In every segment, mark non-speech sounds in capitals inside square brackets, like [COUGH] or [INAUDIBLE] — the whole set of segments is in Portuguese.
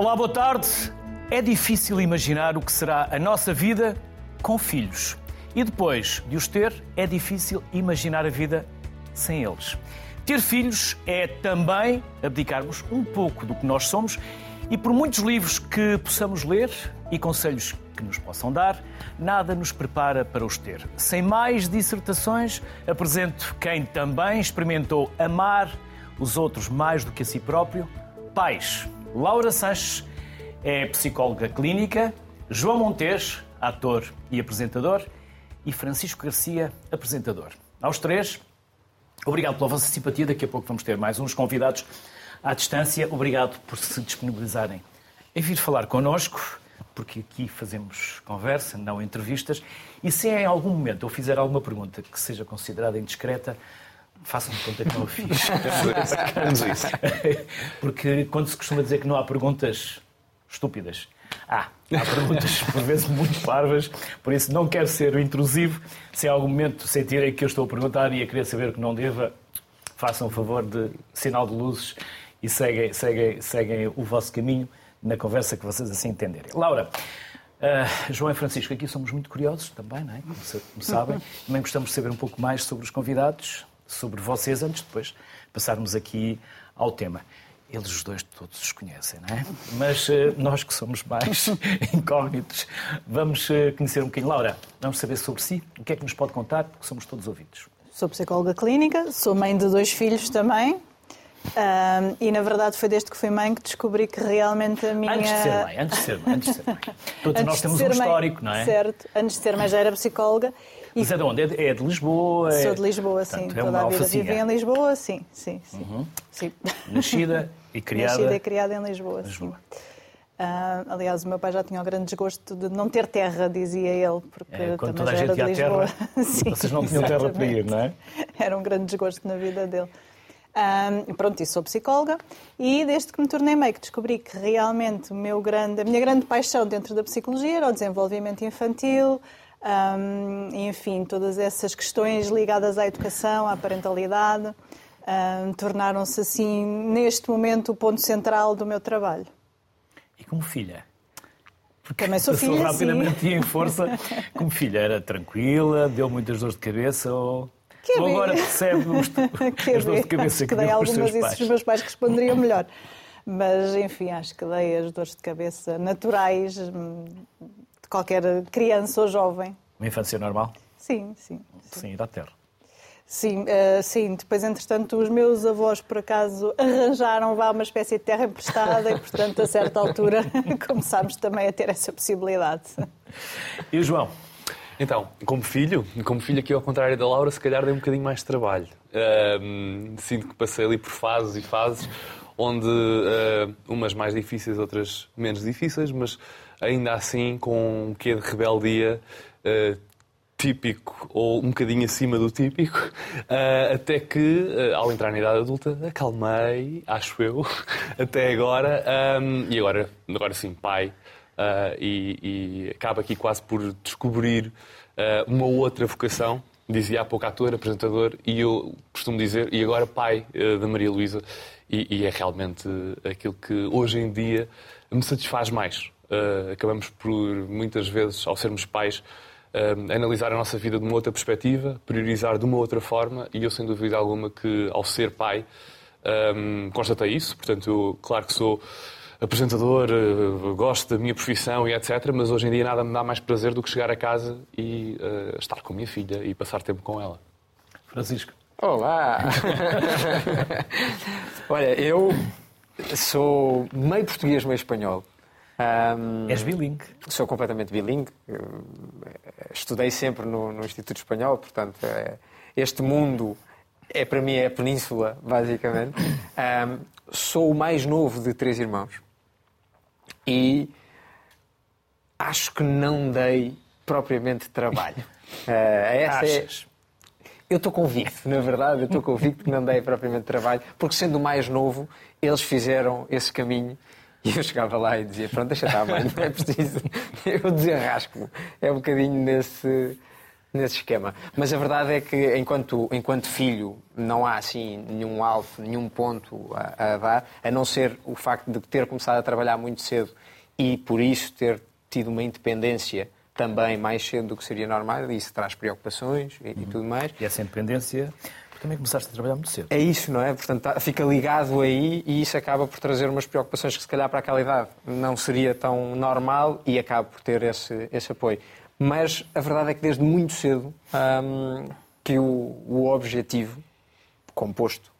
Olá, boa tarde. É difícil imaginar o que será a nossa vida com filhos. E depois de os ter, é difícil imaginar a vida sem eles. Ter filhos é também abdicarmos um pouco do que nós somos e por muitos livros que possamos ler e conselhos que nos possam dar, nada nos prepara para os ter. Sem mais dissertações, apresento quem também experimentou amar os outros mais do que a si próprio. Pais, Laura Sanches é psicóloga clínica, João Montes, ator e apresentador, e Francisco Garcia, apresentador. Aos três, obrigado pela vossa simpatia. Daqui a pouco vamos ter mais uns convidados à distância. Obrigado por se disponibilizarem em vir falar connosco, porque aqui fazemos conversa, não entrevistas. E se em algum momento eu fizer alguma pergunta que seja considerada indiscreta, façam-me conta que não a fiz. [LAUGHS] porque quando se costuma dizer que não há perguntas estúpidas, ah, há perguntas por vezes muito parvas, por isso não quero ser intrusivo. Se em algum momento sentirem que eu estou a perguntar e a querer saber o que não deva, façam o favor de sinal de luzes e seguem, seguem, seguem o vosso caminho na conversa que vocês assim entenderem. Laura, uh, João e Francisco, aqui somos muito curiosos também, não é? como, como sabem. Também gostamos de saber um pouco mais sobre os convidados, sobre vocês, antes de depois passarmos aqui ao tema. Eles os dois todos os conhecem, não é? Mas uh, nós que somos mais [LAUGHS] incógnitos, vamos uh, conhecer um bocadinho. Laura, vamos saber sobre si, o que é que nos pode contar, porque somos todos ouvidos. Sou psicóloga clínica, sou mãe de dois filhos também, um, e na verdade foi desde que fui mãe que descobri que realmente a minha. Antes de ser mãe, antes de ser mãe, antes de ser mãe. [LAUGHS] Todos antes nós temos um histórico, mãe, não é? Certo, antes de ser mãe já era psicóloga. Mas é de onde? É de Lisboa? Sou de Lisboa, sim. Portanto, é Toda a vida alfacinha. vivi em Lisboa, sim, sim, sim. Uhum. sim. Nascida [LAUGHS] e criada. Nascida e criada em Lisboa, Lisboa. sim. Uh, aliás, o meu pai já tinha o grande desgosto de não ter terra, dizia ele, porque É, quando também já era de Lisboa. terra, [LAUGHS] [LAUGHS] Sim, vocês não tinham terra para ir, não é? Era um grande desgosto na vida dele. Um, pronto, e sou psicóloga e desde que me tornei mãe que descobri que realmente o meu grande, a minha grande paixão dentro da psicologia era o desenvolvimento infantil, um, enfim, todas essas questões ligadas à educação, à parentalidade, um, tornaram-se assim, neste momento, o ponto central do meu trabalho. E como filha? Porque Também sou [LAUGHS] filha, rapidamente sim. e em força. Como filha, era tranquila, deu muitas dores de cabeça ou, Quer ou agora percebe os, [LAUGHS] as dores de cabeça acho que que dei algumas e os meus pais responderiam [LAUGHS] melhor. Mas, enfim, acho que dei as dores de cabeça naturais hum, qualquer criança ou jovem. Uma infância normal? Sim, sim. Sim, da terra. Sim, eh, sim. Depois, entretanto, os meus avós, por acaso, [LAUGHS] arranjaram vá uma espécie de terra emprestada e, portanto, a certa altura [LAUGHS] começámos também a ter essa possibilidade. E o João? Então, como filho, como filho aqui ao contrário da Laura, se calhar dei um bocadinho mais de trabalho. Ahm, sinto que passei ali por fases e fases, onde ah, umas mais difíceis, outras menos difíceis, mas ainda assim com um quê de rebeldia ah, típico ou um bocadinho acima do típico, ah, [LAUGHS] até que, ah, ao entrar na idade adulta, acalmei, acho eu, [LAUGHS] até agora, ahm, e agora, agora sim, pai, e, e acaba aqui quase por descobrir uma outra vocação. Dizia há pouco ator, apresentador, e eu costumo dizer, e agora pai ah, da Maria Luísa, e, e é realmente aquilo que hoje em dia me satisfaz mais. Ah, acabamos por, muitas vezes, ao sermos pais, ah, analisar a nossa vida de uma outra perspectiva, priorizar de uma outra forma, e eu, sem dúvida alguma, que ao ser pai, um, constatei isso. Portanto, eu, claro que sou apresentador, eh, gosto da minha profissão e etc. Mas hoje em dia nada me dá mais prazer do que chegar a casa e eh, estar com a minha filha e passar tempo com ela. Francisco? Olá! [LAUGHS] Olha, eu sou meio português, meio espanhol. Ahm, És bilingue. Sou completamente bilingue. Eh, Estudei sempre no, no Instituto Espanhol, portanto, eh, este mundo é para mim é a península, basicamente. [COUGHS] Ahm, sou o mais novo de três irmãos e acho que não dei propriamente trabalho. [LAUGHS] Eh, essa é- eu estou convicto, na verdade, eu estou convicto que não dei propriamente trabalho, porque sendo o mais novo, eles fizeram esse caminho [LAUGHS] e eu chegava lá e dizia: Pronto, deixa estar, mãe, não é preciso. [LAUGHS] Eu desenrasco-me. É um bocadinho nesse, nesse esquema. Mas a verdade é que, enquanto, enquanto filho, não há assim nenhum alvo, nenhum ponto a, a dar, a não ser o facto de ter começado a trabalhar muito cedo e, por isso, ter tido uma independência também mais cedo do que seria normal, e isso traz preocupações e, e tudo mais. E essa independência, também começaste a trabalhar muito cedo. É isso, não é? Portanto, tá- fica ligado aí e isso acaba por trazer umas preocupações que, se calhar, para aquela idade não seria tão normal e acaba por ter esse, esse apoio. Mas a verdade é que desde muito cedo hum, que o, o objetivo, composto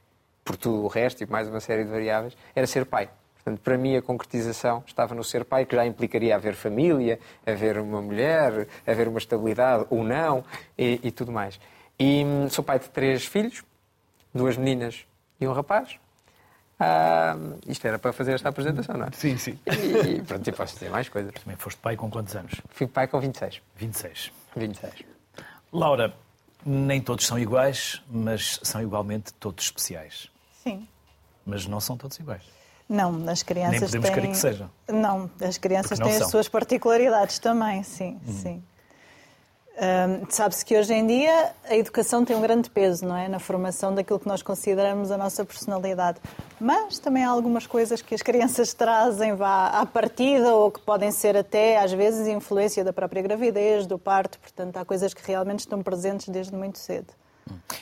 por tudo o resto e mais uma série de variáveis, era ser pai. Portanto, para mim, a concretização estava no ser pai, que já implicaria haver família, haver uma mulher, haver uma estabilidade ou não e, e tudo mais. E hum, sou pai de três filhos, duas meninas e um rapaz. Ah, isto era para fazer esta apresentação, não é? Sim, sim. E pronto, e posso dizer mais coisas. Também foste pai com quantos anos? Fui pai com 26. 26. 26. Laura, nem todos são iguais, mas são igualmente todos especiais. Sim. Mas não são todos iguais. Não, as crianças Nem podemos têm... querer que sejam. Não, as crianças não têm as são. suas particularidades também, sim, sim. Hum, Sabe-se que hoje em dia a educação tem um grande peso, não é? Na formação daquilo que nós consideramos a nossa personalidade. Mas também há algumas coisas que as crianças [LAUGHS] trazem vá, à partida ou que podem ser até, às vezes, influência da própria gravidez, do parto. Portanto, há coisas que realmente estão presentes desde muito cedo.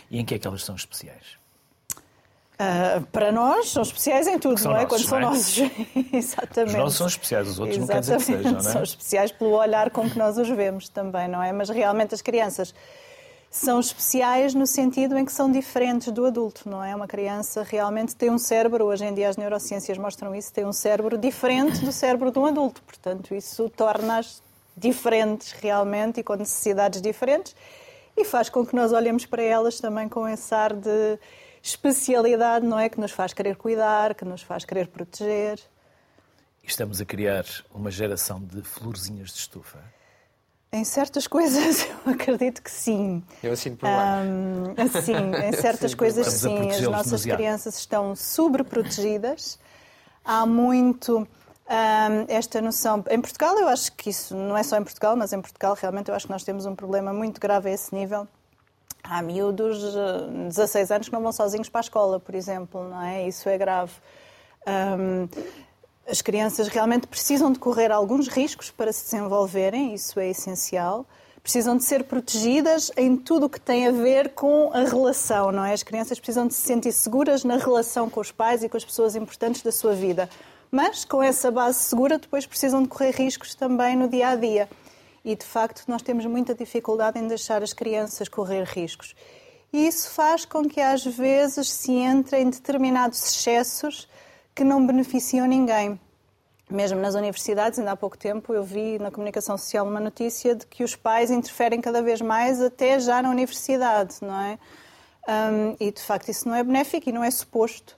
E em que é que elas são especiais? Ah, para nós, são especiais em tudo, São não é? nossos, Quando são não é? nossos. Exatamente. Os nossos são especiais, os outros não quer dizer que Exatamente. sejam, não é? São especiais pelo olhar com que nós os vemos também, não é? Mas realmente as crianças são especiais no sentido em que são diferentes do adulto, não é? Uma criança realmente tem um cérebro, hoje em dia as neurociências mostram isso, tem um cérebro diferente do cérebro de um adulto. Portanto, isso torna-as diferentes realmente e com necessidades diferentes e faz com que nós olhemos para elas também com esse ar de especialidade, não é? Que nos faz querer cuidar, que nos faz querer proteger. Estamos a criar uma geração de florzinhas de estufa. Em certas coisas, [LAUGHS] eu acredito que sim. Eu assino por baixo. [LAUGHS] Hum, sim, em certas Sim, coisas sim. As nossas demasiado. crianças estão sobreprotegidas. Há muito hum, esta noção. Em Portugal, eu acho que isso não é só em Portugal, mas em Portugal realmente eu acho que nós temos um problema muito grave a esse nível. Há miúdos de 16 anos que não vão sozinhos para a escola, por exemplo, não é? Isso é grave. Hum, as crianças realmente precisam de correr alguns riscos para se desenvolverem, isso é essencial. Precisam de ser protegidas em tudo o que tem a ver com a relação, não é? As crianças precisam de se sentir seguras na relação com os pais e com as pessoas importantes da sua vida. Mas, com essa base segura, depois precisam de correr riscos também no dia a dia. E, de facto, nós temos muita dificuldade em deixar as crianças correr riscos. E isso faz com que, às vezes, se entre em determinados excessos que não beneficiam ninguém. Mesmo nas universidades, ainda há pouco tempo, eu vi na comunicação social uma notícia de que os pais interferem cada vez mais, até já na universidade, não é? Hum, e, de facto, isso não é benéfico e não é suposto.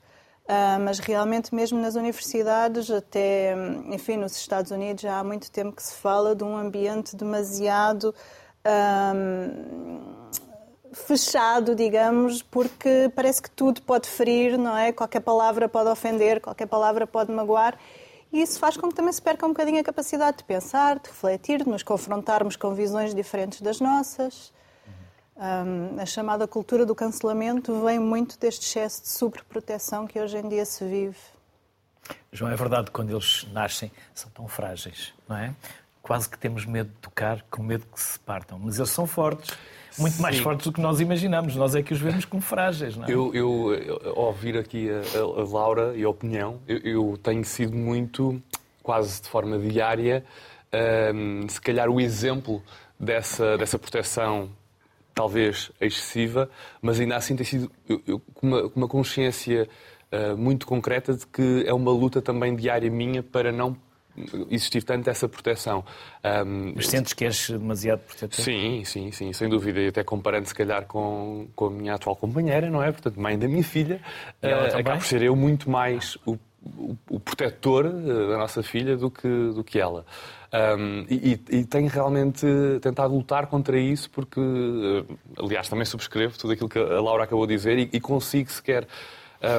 Ah, mas realmente, mesmo nas universidades, até, enfim, nos Estados Unidos, já há muito tempo que se fala de um ambiente demasiado hum, fechado, digamos, porque parece que tudo pode ferir, não é? Qualquer palavra pode ofender, qualquer palavra pode magoar. E isso faz com que também se perca um bocadinho a capacidade de pensar, de refletir, de nos confrontarmos com visões diferentes das nossas. Hum, a chamada cultura do cancelamento vem muito deste excesso de sobreproteção que hoje em dia se vive. João, é verdade que quando eles nascem são tão frágeis, não é? Quase que temos medo de tocar, com medo que se partam. Mas eles são fortes, muito mais Sim. fortes do que nós imaginamos. Nós é que os vemos como frágeis, não é? Eu, eu, eu, ao ouvir aqui a, a- a Laura e a opinião, eu, eu tenho sido muito, quase de forma diária, hum, se calhar o exemplo dessa, dessa proteção talvez excessiva, mas ainda assim tem sido eu- eu com uma, com uma consciência ah, muito concreta de que é uma luta também diária minha para não existir tanto essa proteção. Hum, Mas sentes que és demasiado protetor? Sim, sim, sim, sem dúvida. E até comparando, se calhar, com, com a minha atual companheira, não é? Portanto, mãe da minha filha, E ela também? acaba por ser eu muito mais o, o, o protetor eh, da nossa filha do que, do que ela. Um, e, e- tenho realmente tentado lutar contra isso, porque, eh, aliás, também subscrevo tudo aquilo que a Laura acabou de dizer e, e consigo sequer,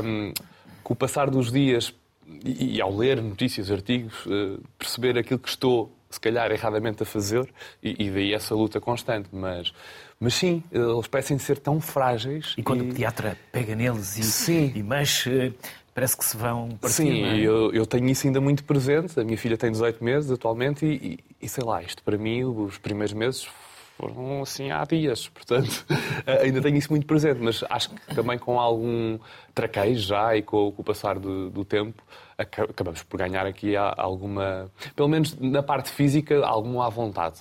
um, com o passar dos dias e, e ao ler notícias, artigos, eh, perceber aquilo que estou se calhar, erradamente a fazer, e, e daí essa luta constante. Mas, mas sim, eles parecem ser tão frágeis. E quando o pediatra pega neles e, Sim. e mexe, parece que se vão partir. Sim, é? eu, eu tenho isso ainda muito presente. A minha filha tem 18 meses atualmente e, e- e sei lá, isto para mim, os primeiros meses foram assim há dias. Portanto, [LAUGHS] ainda tenho isso muito presente. Mas acho que também com algum traquejo já e com, com o passar do, do tempo, aca- acabamos por ganhar aqui alguma, pelo menos na parte física, alguma à vontade.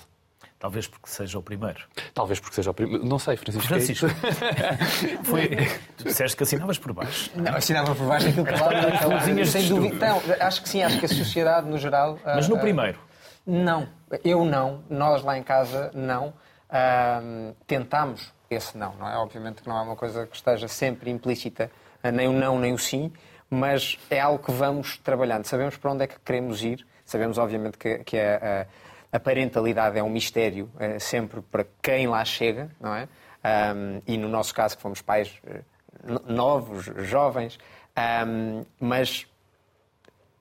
Talvez porque seja o primeiro. Talvez porque seja o primeiro. Não sei, Francisco. Francisco, [LAUGHS] foi, tu disseste que assinavas por baixo. Não, assinava por baixo aquilo que de Sem dúvida. Não, acho que sim, acho que a sociedade, no geral. Mas ah, no ah, primeiro. Não, eu não, nós lá em casa não. Ahm, tentámos esse não, não é? Obviamente que não é uma coisa que esteja sempre implícita, nem o não, nem o sim, mas é algo que vamos trabalhando. Sabemos para onde é que queremos ir, sabemos, obviamente, que, que a, a- a parentalidade é um mistério eh, sempre para quem lá chega, não é? Ahm, e no nosso caso, que fomos pais eh, no- novos, jovens, ahm, mas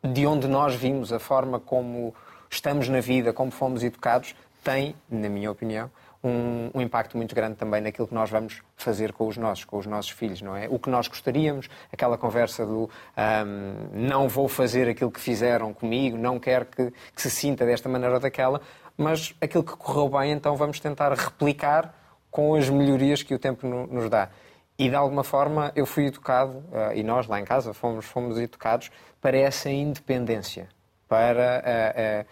de onde nós vimos, a forma como estamos na vida, como fomos educados, tem, na minha opinião, um, um impacto muito grande também naquilo que nós vamos fazer com os nossos, com os nossos filhos, não é? O que nós gostaríamos, aquela conversa do ahm, não vou fazer aquilo que fizeram comigo, não quero que, que se sinta desta maneira ou daquela, mas aquilo que correu bem, então vamos tentar replicar com as melhorias que o tempo no- nos dá. E de alguma forma eu fui educado, eh, e nós lá em casa fomos, fomos educados para essa independência, para eh, eh,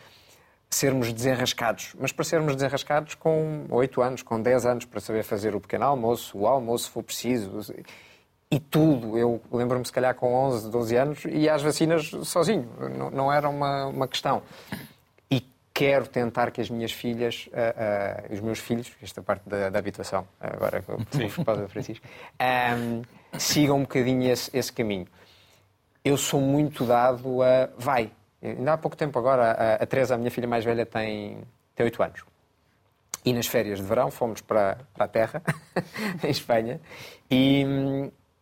sermos desenrascados. Mas para sermos desenrascados com 8 anos, com 10 anos, para saber fazer o pequeno almoço, o almoço se for preciso. E tudo. Eu lembro-me, se calhar, com 11, 12 anos, e às vacinas sozinho. Não, não era uma, uma questão. E quero tentar que as minhas filhas, ah, ah, os meus filhos, esta parte da, da habitação, agora com o Padre Francisco, ahm, sigam um bocadinho esse, esse caminho. Eu sou muito dado a. Vai. Ainda há pouco tempo agora, a, a Teresa, a minha filha mais velha, tem, tem 8 anos. E nas férias de verão fomos para, para a terra, [LAUGHS] em Espanha, e,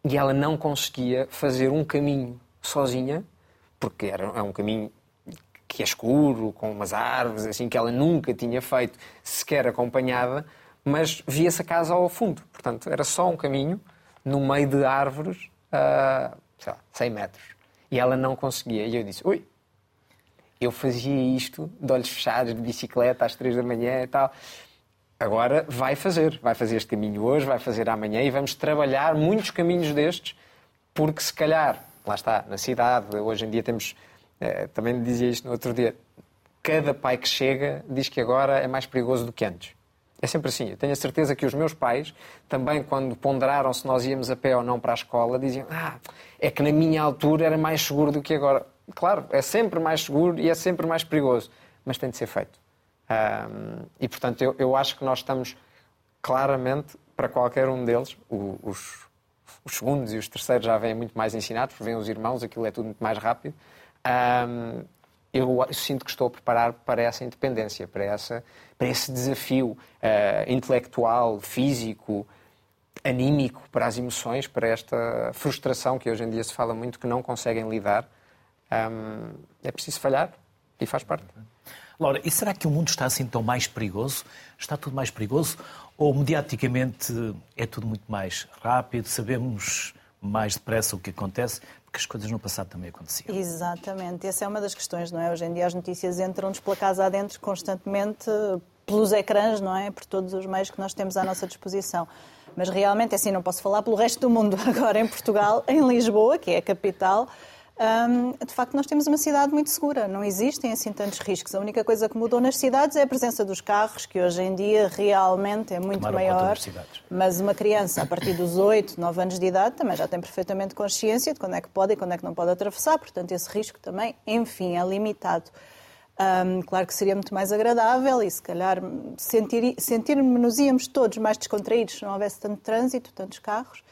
e ela não conseguia fazer um caminho sozinha, porque era, é um caminho que é escuro, com umas árvores, assim, que ela nunca tinha feito, sequer acompanhada, mas via-se a casa ao fundo. Portanto, era só um caminho no meio de árvores, a, sei lá, 100 metros. E ela não conseguia. E eu disse, ui, eu fazia isto de olhos fechados, de bicicleta, às três da manhã e tal. Agora vai fazer. Vai fazer este caminho hoje, vai fazer amanhã e vamos trabalhar muitos caminhos destes, porque se calhar, lá está, na cidade, hoje em dia temos. eh, também dizia isto no outro dia. Cada pai que chega diz que agora é mais perigoso do que antes. É sempre assim. Eu tenho a certeza que os meus pais, também quando ponderaram se nós íamos a pé ou não para a escola, diziam: Ah, é que na minha altura era mais seguro do que agora. Claro, é sempre mais seguro e é sempre mais perigoso, mas tem de ser feito. Ahm, e portanto, eu, eu acho que nós estamos claramente, para qualquer um deles, o- os, os segundos e os terceiros já vêm muito mais ensinados, porque vêm os irmãos, aquilo é tudo muito mais rápido. Ahm, eu sinto que estou a preparar para essa independência, para, essa, para esse desafio eh, intelectual, físico, anímico, para as emoções, para esta frustração que hoje em dia se fala muito que não conseguem lidar. Ahm, é preciso falhar e faz parte. Laura, e será que o mundo está assim tão mais perigoso? Está tudo mais perigoso? Ou mediaticamente é tudo muito mais rápido? Sabemos mais depressa o que acontece? Porque as coisas no passado também aconteciam. Exatamente, essa é uma das questões, não é? Hoje em dia as notícias entram-nos pela casa adentro constantemente eh, pelos ecrãs, não é? Por todos os meios que nós temos à nossa disposição. Mas realmente, assim, não posso falar pelo resto do mundo. [LAUGHS] Agora, em Portugal, em Lisboa, que é a capital, hum, de facto, nós temos uma cidade muito segura. Não existem assim tantos riscos. A única coisa que mudou nas cidades é a presença dos carros, que hoje em dia realmente é muito Tomaram maior. Mas uma criança, a partir dos [LAUGHS] 8, 9 anos de idade, também já tem perfeitamente consciência de quando é que pode e quando é que não pode atravessar, portanto, esse risco também, enfim, é limitado. Hum, claro que seria muito mais agradável e, se calhar, sentir, sentir-nos-íamos todos mais descontraídos se não houvesse tanto trânsito, tantos carros,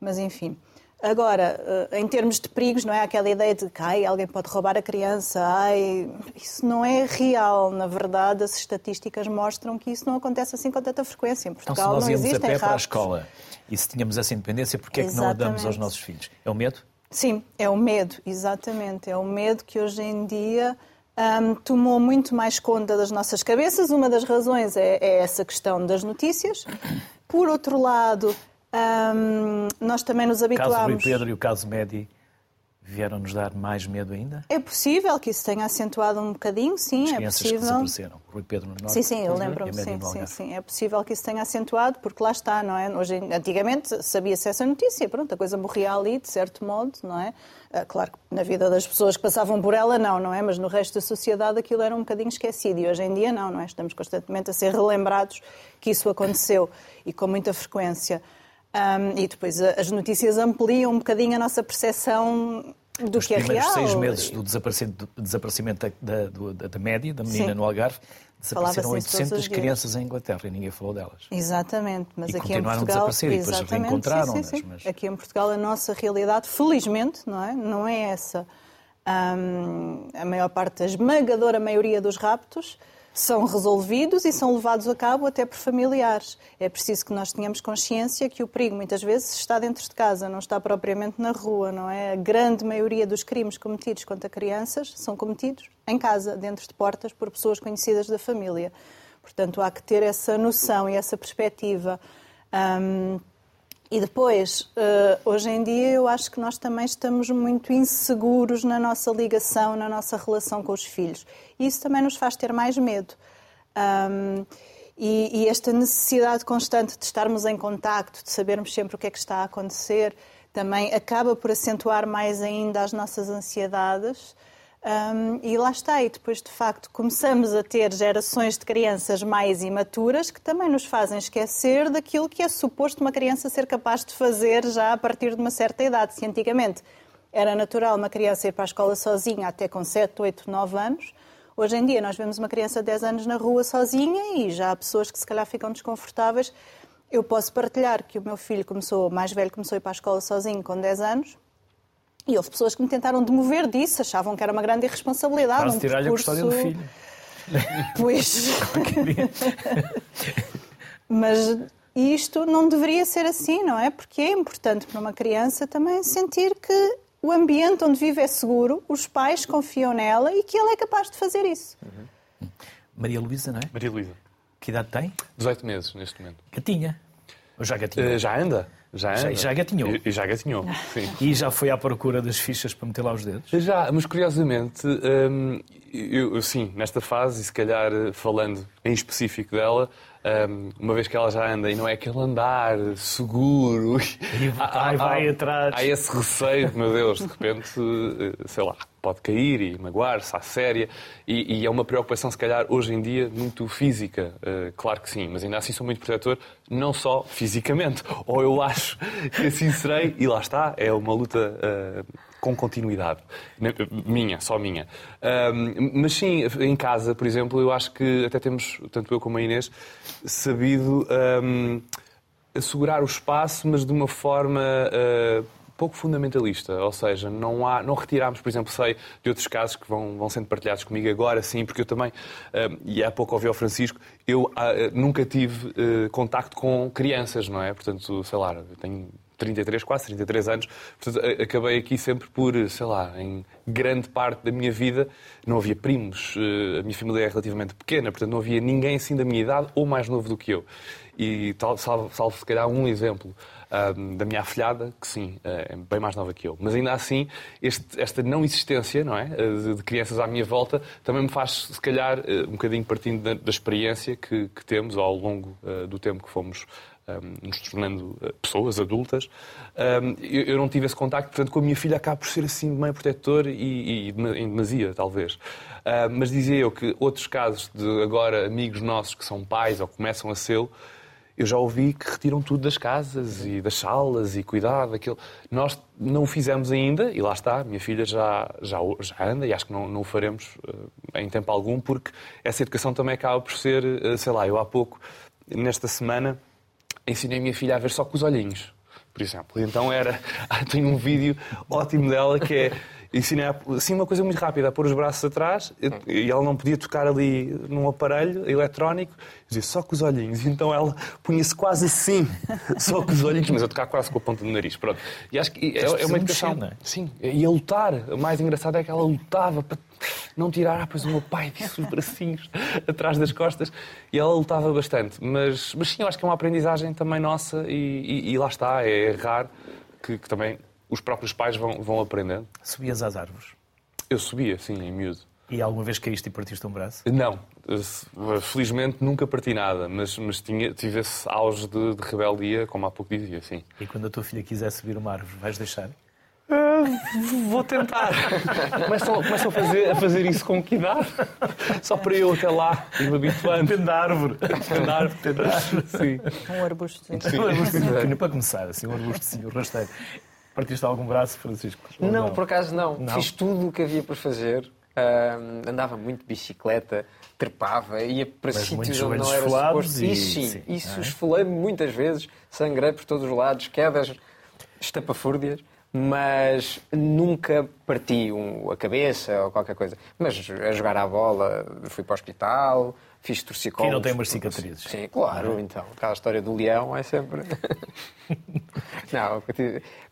mas enfim. Agora, eh, em termos de perigos, não é aquela ideia de que ai, alguém pode roubar a criança, ai, isso não é real. Na verdade, as estatísticas mostram que isso não acontece assim com tanta frequência. Em Então, Portugal se nós não íamos a existem pé para a escola e se tínhamos essa independência, porquê é que não a damos aos nossos filhos? É o medo? Sim, é o medo, exatamente. É o medo que hoje em dia um, tomou muito mais conta das nossas cabeças. Uma das razões é, é essa questão das notícias. Por outro lado, um, nós também nos habituámos... O caso Rui Pedro e o caso Medi vieram-nos dar mais medo ainda? É possível que isso tenha acentuado um bocadinho, sim, é possível. que desapareceram, Rui Pedro no Norte Sim, sim, eu lembro-me, sim, sim, sim. É possível que isso tenha acentuado, porque lá está, não é? Hoje, antigamente sabia-se essa notícia, pronto, a coisa morria ali, de certo modo, não é? Ah, Claro que na vida das pessoas que passavam por ela, não, não é? Mas no resto da sociedade aquilo era um bocadinho esquecido e hoje em dia não, não é? Estamos constantemente a ser relembrados que isso aconteceu e com muita frequência. Ahm, e depois as notícias ampliam um bocadinho a nossa percepção do Os que é primeiros real. seis meses do desaparecimento, do desaparecimento da, da, da média, da menina Sim. no Algarve, desapareceram Falava-se isso todos 800 os dias. crianças em Inglaterra e ninguém falou delas. Exatamente, mas E aqui em continuaram a Portugal, desaparecer e depois exatamente, reencontraram-nas, sim, sim, sim. mas- Aqui em Portugal a nossa realidade, felizmente, não é, não é essa. Hum, a maior parte, a esmagadora maioria dos raptos são resolvidos e são levados a cabo até por familiares. É preciso que nós tenhamos consciência que o perigo muitas vezes está dentro de casa, não está propriamente na rua, não é? A grande maioria dos crimes cometidos contra crianças são cometidos em casa, dentro de portas, por pessoas conhecidas da família. Portanto, há que ter essa noção e essa perspectiva. Hum, e depois, eh, hoje em dia, eu acho que nós também estamos muito inseguros na nossa ligação, na nossa relação com os filhos. E isso também nos faz ter mais medo. Ahm, e, e esta necessidade constante de estarmos em contacto, de sabermos sempre o que é que está a acontecer, também acaba por acentuar mais ainda as nossas ansiedades. Um, e lá está, e depois de facto começamos a ter gerações de crianças mais imaturas que também nos fazem esquecer daquilo que é suposto uma criança ser capaz de fazer já a partir de uma certa idade. Se antigamente era natural uma criança ir para a escola sozinha até com 7, 8, 9 anos, hoje em dia nós vemos uma criança de 10 anos na rua sozinha e já há pessoas que se calhar ficam desconfortáveis. Eu posso partilhar que o meu filho começou, mais velho, começou a ir para a escola sozinho com 10 anos e houve pessoas que me tentaram demover disso, achavam que era uma grande irresponsabilidade. Quase um tirar-lhe a percurso... custódia do filho. [LAUGHS] [LAUGHS] Pois. Mas isto não deveria ser assim, não é? Porque é importante para uma criança também sentir que o ambiente onde vive é seguro, os pais confiam nela e que ela é capaz de fazer isso. Maria Luísa, não é? Maria Luísa, Que idade tem? 18 meses neste momento. Gatinha. Ou já gatinha? Eh, já anda? Já Já- anda. já gatinhou. E, já gatinhou, [LAUGHS] sim. E já foi à procura das fichas para meter lá os dedos? Já, mas curiosamente, hum, eu, sim, nesta fase, e se calhar eh, falando em específico dela, uma vez que ela já anda e não é aquele andar seguro, E vai- vai atrás. Há esse receio, meu Deus, de repente, eh, sei lá, pode cair e magoar-se à séria, e, e é uma preocupação, se calhar, hoje em dia, muito física, eh, claro que sim, mas ainda assim sou muito protetor, não só fisicamente, ou eu acho que assim serei, e lá está, é uma luta eh, com continuidade. Minha, só minha. Ahm, mas sim, em casa, por exemplo, eu acho que até temos, tanto eu como a Inês, sabido ahm, assegurar o espaço, mas de uma forma ah, pouco fundamentalista. Ou seja, não, há, não retiramos, por exemplo, sei de outros casos que vão, vão sendo partilhados comigo agora, sim, porque eu também, ah, e há pouco ouvi ao Francisco, eu ah, nunca tive ah, contacto com crianças, não é? Portanto, sei lá, eu tenho 33, quase 33 anos, portanto, acabei aqui sempre por, sei lá, em grande parte da minha vida não havia primos, eh, a minha família é relativamente pequena, portanto não havia ninguém assim da minha idade ou mais novo do que eu. E salvo, salvo se calhar um exemplo ahm, da minha afilhada, que sim, é bem mais nova que eu. Mas ainda assim, este- esta não existência não é, de, de crianças à minha volta também me faz, se calhar, eh, um bocadinho partindo da, da experiência que, que temos ao longo eh, do tempo que fomos nos tornando uh, pessoas adultas, eu, não tive esse contacto, portanto, com a minha filha acabo por ser assim mãe protetor e, e em demasia, talvez. Mas dizia eu que outros casos de agora amigos nossos que são pais ou começam a ser, eu já ouvi que retiram tudo das casas e das salas e cuidado, aquilo. Nós não o fizemos ainda, e lá está, minha filha já, já, já anda e acho que não, não o faremos uh, em tempo algum, porque essa educação também acaba por ser, uh, sei lá, eu há pouco, nesta semana, ensinei a minha filha a ver só com os olhinhos, por exemplo. E Então era. [LAUGHS] Tenho um vídeo ótimo dela que é. Ensinei assim uma coisa muito rápida, a pôr os braços atrás e ela não podia tocar ali num aparelho eletrónico, dizia só com os olhinhos. Então ela punha-se quase assim, [LAUGHS] só com os olhinhos, mas a tocar quase com a ponta do nariz. Pronto. E acho que é, é uma educação. Mexer, é? Sim, e a lutar. O mais engraçado é que ela lutava para não tirar. Ah, pois o meu pai disse os bracinhos [LAUGHS] atrás das costas. E ela lutava bastante. Mas, mas sim, eu acho que é uma aprendizagem também nossa e, e, e lá está, é errar que, que também os próprios pais vão, vão aprendendo. Subias às árvores? Eu subia, sim, em miúdo. E alguma vez caíste e partiste um braço? Não. Felizmente nunca parti nada, mas, mas tinha, tive esse auge de, de, rebeldia, como há pouco dizia, sim. E quando a tua filha quiser subir uma árvore, vais deixar? Uh, vou tentar. começam, começam a, fazer, a fazer isso com que idade? Só para eu até lá ir me habituando. Depende da árvore. Depende da árvore. Depende da árvore. Sim. Um arbusto. Sim. Um arbusto. Para começar, assim, um arbusto, sim, o rasteiro. Partiste algum braço, Francisco? Não, não, por acaso não. não. Fiz tudo o que havia para fazer. Uh, andava muito de bicicleta, trepava, ia para Mas sítios onde não era suposto. E... Isso sim, sim isso é? esfolei-me muitas vezes, sangrei por todos os lados, quedas estapafúrdias, mas nunca parti um, a cabeça ou qualquer coisa. Mas a jogar à bola, fui para o hospital, fiz torcicolo. E não tem umas cicatrizes. Sim, claro, então. Aquela história do leão é sempre. [LAUGHS] não,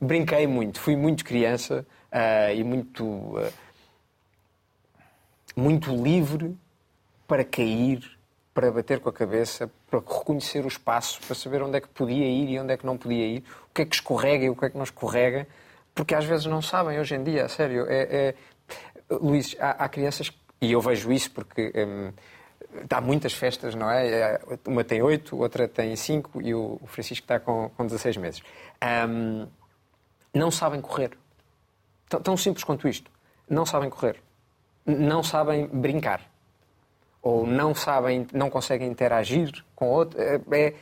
brinquei muito, fui muito criança uh, e muito. Uh, muito livre para cair, para bater com a cabeça, para reconhecer o espaço, para saber onde é que podia ir e onde é que não podia ir, o que é que escorrega e o que é que não escorrega, porque às vezes não sabem hoje em dia, a sério. É, é... Luís, há, há, crianças, e eu vejo isso porque. Hum, Há muitas festas, não é? Uma tem oito, outra tem cinco e o Francisco está com, com 16 meses. Um, não sabem correr. Tão, tão simples quanto isto. Não sabem correr. Não sabem brincar. Ou não sabem, não conseguem interagir com outro. É, é,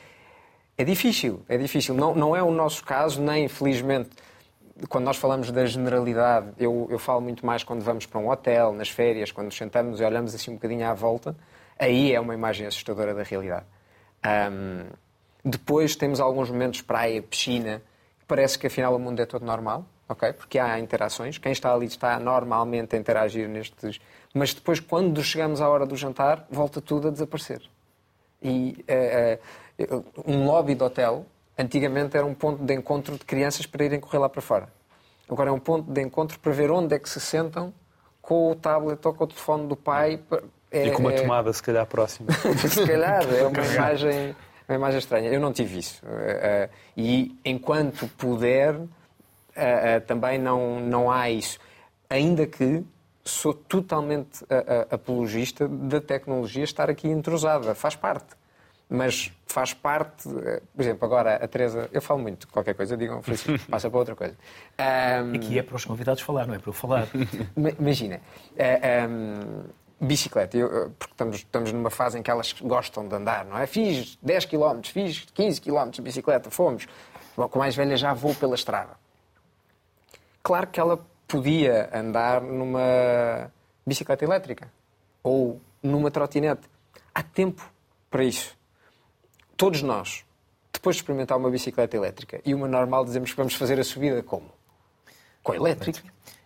é difícil, é difícil. Não, não é o nosso caso, nem infelizmente quando nós falamos da generalidade, eu, eu falo muito mais quando vamos para um hotel, nas férias, quando nos sentamos e olhamos assim um bocadinho à volta aí é uma imagem assustadora da realidade. Um, depois temos alguns momentos praia, piscina, que parece que afinal o mundo é todo normal, ok? Porque há interações. Quem está ali está normalmente a interagir nestes. Mas depois, quando chegamos à hora do jantar, volta tudo a desaparecer. E uh, uh, um lobby de hotel, antigamente era um ponto de encontro de crianças para irem correr lá para fora. Agora é um ponto de encontro para ver onde é que se sentam com o tablet ou com o telefone do pai é, e com uma é- tomada, se calhar, próxima. [LAUGHS] se calhar, é uma imagem, uma imagem estranha. Eu não tive isso. Uh, e enquanto puder, uh, também não, não há isso. Ainda que sou totalmente apologista da tecnologia estar aqui entrosada. Faz parte. Mas faz parte, por exemplo, agora a Teresa, eu falo muito, qualquer coisa, digam, Francisco, [LAUGHS] passa para outra coisa. Um, Aqui é para os convidados falar, não é para eu falar. [LAUGHS] Imagina, um, bicicleta, eu, porque estamos, estamos numa fase em que elas gostam de andar, não é? Fiz 10 km, fiz 15 km de bicicleta, fomos. Bom, com a mais velha já vou pela estrada. Claro que ela podia andar numa bicicleta elétrica ou numa trotinete. Há tempo para isso. Todos nós, depois de experimentar uma bicicleta elétrica e uma normal, dizemos que vamos fazer a subida como? Com elétrica.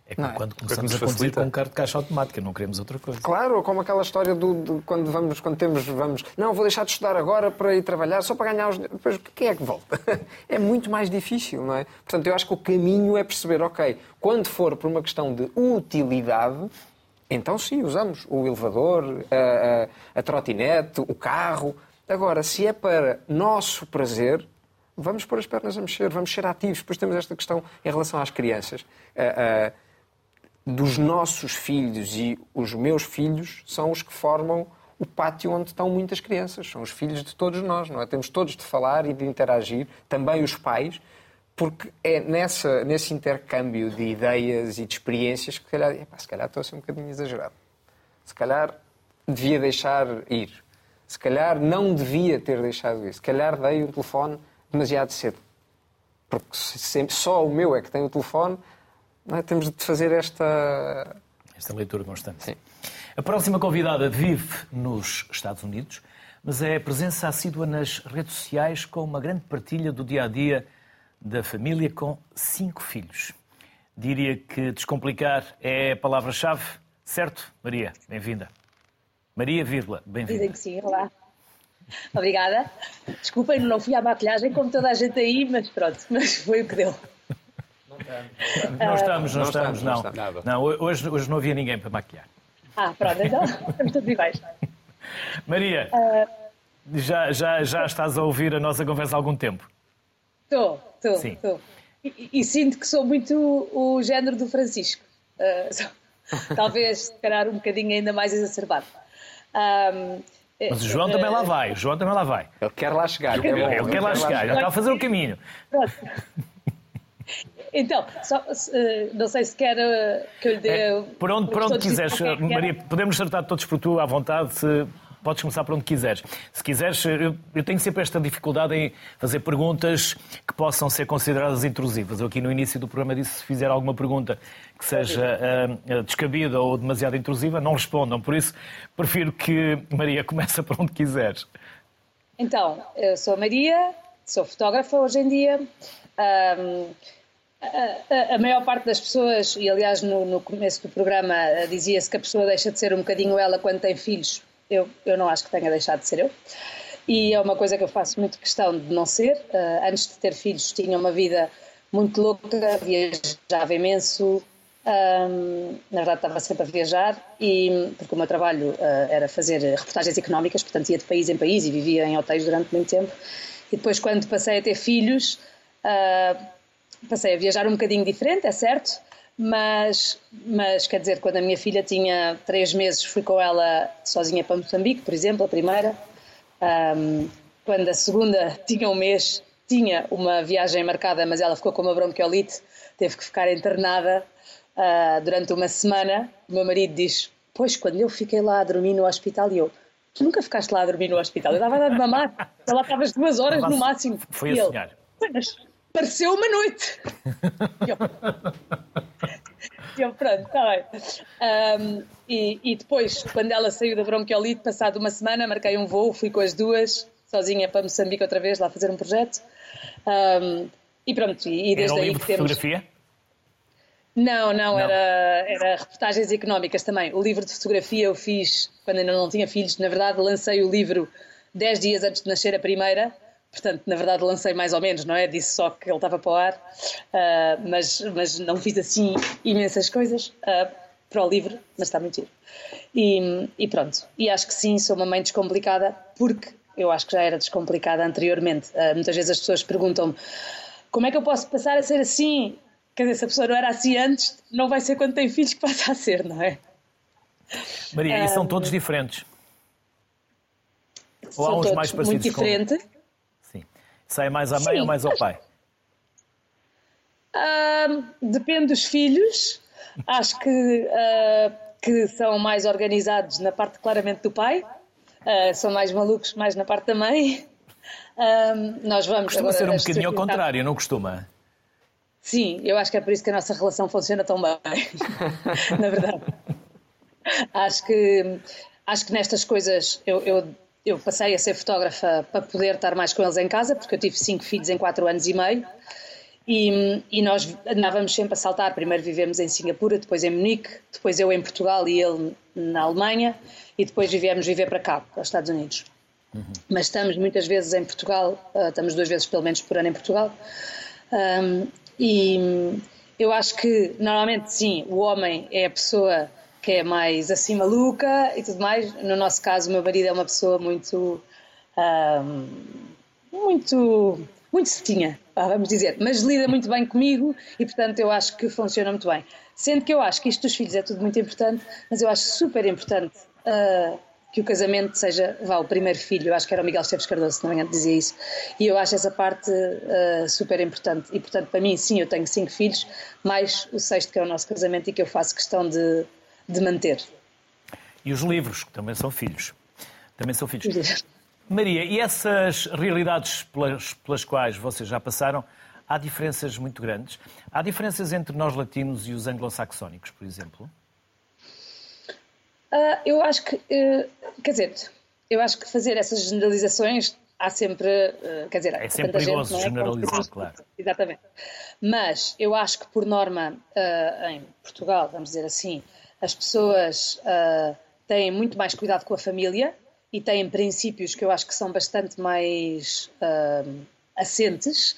É como quando começamos a conduzir com um carro de caixa automática, não queremos outra coisa. Claro, como aquela história do, do, quando vamos, quando temos, vamos, não, vou deixar de estudar agora para ir trabalhar só para ganhar os. Depois, quem é que volta? [LAUGHS] É muito mais difícil, não é? Portanto, eu acho que o caminho é perceber, ok, quando for por uma questão de utilidade, então sim, usamos o elevador, a, a, a trotinete, o carro. Agora, se é para nosso prazer, vamos pôr as pernas a mexer, vamos ser ativos. Depois temos esta questão em relação às crianças. Uh, uh, dos nossos filhos e os meus filhos são os que formam o pátio onde estão muitas crianças. São os filhos de todos nós, não é? Temos todos de falar e de interagir, também os pais, porque é nessa, nesse intercâmbio de ideias e de experiências que, se calhar, epá, se calhar estou a ser um bocadinho exagerado. Se calhar devia deixar ir. Se calhar não devia ter deixado ir. Se calhar dei o telefone demasiado cedo. Porque sempre, só o meu é que tem o telefone, é? Temos de fazer esta... Esta leitura constante. Sim. A próxima convidada vive nos Estados Unidos, mas é presença assídua nas redes sociais com uma grande partilha do dia a dia da família com cinco filhos. diria que descomplicar é a palavra-chave, certo? Maria, bem-vinda. Maria, vírgula, bem-vinda. Dizem que sim, olá. Obrigada. Desculpem, não fui à maquilhagem como toda a gente aí, mas pronto, mas foi o que deu. Não estamos, não, Não estamos, não. não estamos. Nada. Não, hoje, hoje não havia ninguém para maquiar. Ah, pronto, então [LAUGHS] estamos todos iguais. Maria, já, já, já estás a ouvir a nossa conversa há algum tempo? Estou, estou, Sim. estou. E, e sinto que sou muito o género do Francisco. Ah, sou- [LAUGHS] talvez, se calhar, um bocadinho ainda mais exacerbado. Ahm, Mas o João também lá vai, o João também lá vai. Ele quer lá chegar. que é. Ele quer lá chegar, já está a fazer o caminho. Pronto. Então, só, se, eh, não sei se quer eh, que eu lhe dê. É, por onde, por onde quiseres, que Maria, podemos tratar todos por tu à vontade. Se, podes começar por onde quiseres. Se quiseres, eu, eu tenho sempre esta dificuldade em fazer perguntas que possam ser consideradas intrusivas. Eu aqui no início do programa disse se fizer alguma pergunta que seja ah, descabida ou demasiado intrusiva, não respondam. Por isso, prefiro que Maria [LAUGHS] comece por onde quiseres. Então, eu sou a Maria, sou fotógrafa hoje em dia. Ahm, a, a- maior parte das pessoas, e aliás no, no começo do programa eh, dizia-se que a pessoa deixa de ser um bocadinho ela quando tem filhos. Eu, eu não acho que tenha deixado de ser eu. E é uma coisa que eu faço muito questão de não ser. Ah, antes de ter filhos tinha uma vida muito louca, viajava imenso, Ahm, na verdade, estava sempre a viajar, e, porque o meu trabalho ah, era fazer reportagens económicas, portanto, ia de país em país e vivia em hotéis durante muito tempo. E depois, quando passei a ter filhos, ah, passei a viajar um bocadinho diferente, é certo, mas, mas quer dizer, quando a minha filha tinha três meses, fui com ela sozinha para Moçambique, por exemplo, a primeira. Ahm, quando a segunda [LAUGHS] tinha um mês, tinha uma viagem marcada, mas ela ficou com uma bronquiolite, teve que ficar internada ah, durante uma semana. O meu marido diz: Pois, quando eu fiquei lá a dormir no hospital, e eu, tu nunca ficaste lá a dormir no hospital? Eu estava a dar de mamar, eu lá estavas duas horas no máximo. Foi a sonhar. Mas pareceu uma noite. E eu, e eu, pronto, está bem. Ahm, e, e depois, quando ela saiu da bronquiolite, passado uma semana, marquei um voo, fui com as duas, sozinha para Moçambique outra vez, lá fazer um projeto. Ahm, e pronto, e, e Era desde um aí livro que de temos. fotografia? Não, não, Não. Era, era reportagens económicas também. O livro de fotografia eu fiz quando ainda não tinha filhos. Na verdade, lancei o livro 10 dias antes de nascer a primeira. Portanto, na verdade, lancei mais ou menos, não é? Disse só que ele estava para o ar. Ah, mas, mas não fiz assim imensas coisas ah, para o livro, mas está muito giro. E, e pronto. E acho que sim, sou uma mãe descomplicada, porque eu acho que já era descomplicada anteriormente. Ah, muitas vezes as pessoas perguntam-me como é que eu posso passar a ser assim? Quer dizer, se a pessoa não era assim antes, não vai ser quando tem filhos que passa a ser, não é? Maria, e são todos diferentes? Ou há uns mais muito parecidos com- diferentes. Sim. Sai mais à mãe Sim. ou mais ao pai? [LAUGHS] Depende dos filhos. Acho que, ah, que são mais organizados na parte claramente do pai. Ah, são mais malucos mais na parte da mãe. Nós vamos Costuma ser um bocadinho ao contrário, não costuma? Sim, eu acho que é por isso que a nossa relação funciona tão bem. [LAUGHS] Na verdade. [LAUGHS] Acho que, acho que nestas coisas eu, eu, eu passei a ser fotógrafa para poder estar mais com eles em casa, porque eu tive cinco filhos em quatro anos e meio. E, e nós andávamos sempre a saltar. Primeiro vivemos em Singapura, depois em Munique, depois eu em Portugal e ele na Alemanha, e depois viemos viver para cá, para os Estados Unidos. Mas estamos muitas vezes em Portugal, ah, estamos duas vezes pelo menos por ano em Portugal. Um, e eu acho que normalmente sim, o homem é a pessoa que é mais assim maluca e tudo mais. No nosso caso, o meu marido é uma pessoa muito. um, muito. muito sequinha, vá, vamos dizer, mas lida muito bem comigo e portanto eu acho que funciona muito bem. Sendo que eu acho que isto dos filhos é tudo muito importante, mas eu acho super importante. ah, que o casamento seja, vá, o primeiro filho, eu acho que era o Miguel Esteves Cardoso, se não me engano, dizia isso, e eu acho essa parte ah, super importante, e portanto para mim sim, eu tenho cinco filhos, mais o sexto que é o nosso casamento e que eu faço questão de, de manter. E os livros, que também são filhos. Também são filhos. Maria, e essas realidades pelas, pelas quais vocês já passaram, há diferenças muito grandes? Há diferenças entre nós latinos e os anglo-saxónicos, por exemplo? Ah, eu acho que, eh, quer dizer, eu acho que fazer essas generalizações há sempre, uh, quer dizer, é sempre perigoso gente, é? generalizar, claro. [LAUGHS] Exatamente. Mas eu acho que por norma uh, em Portugal, vamos dizer assim, as pessoas uh, têm muito mais cuidado com a família e têm princípios que eu acho que são bastante mais assentes.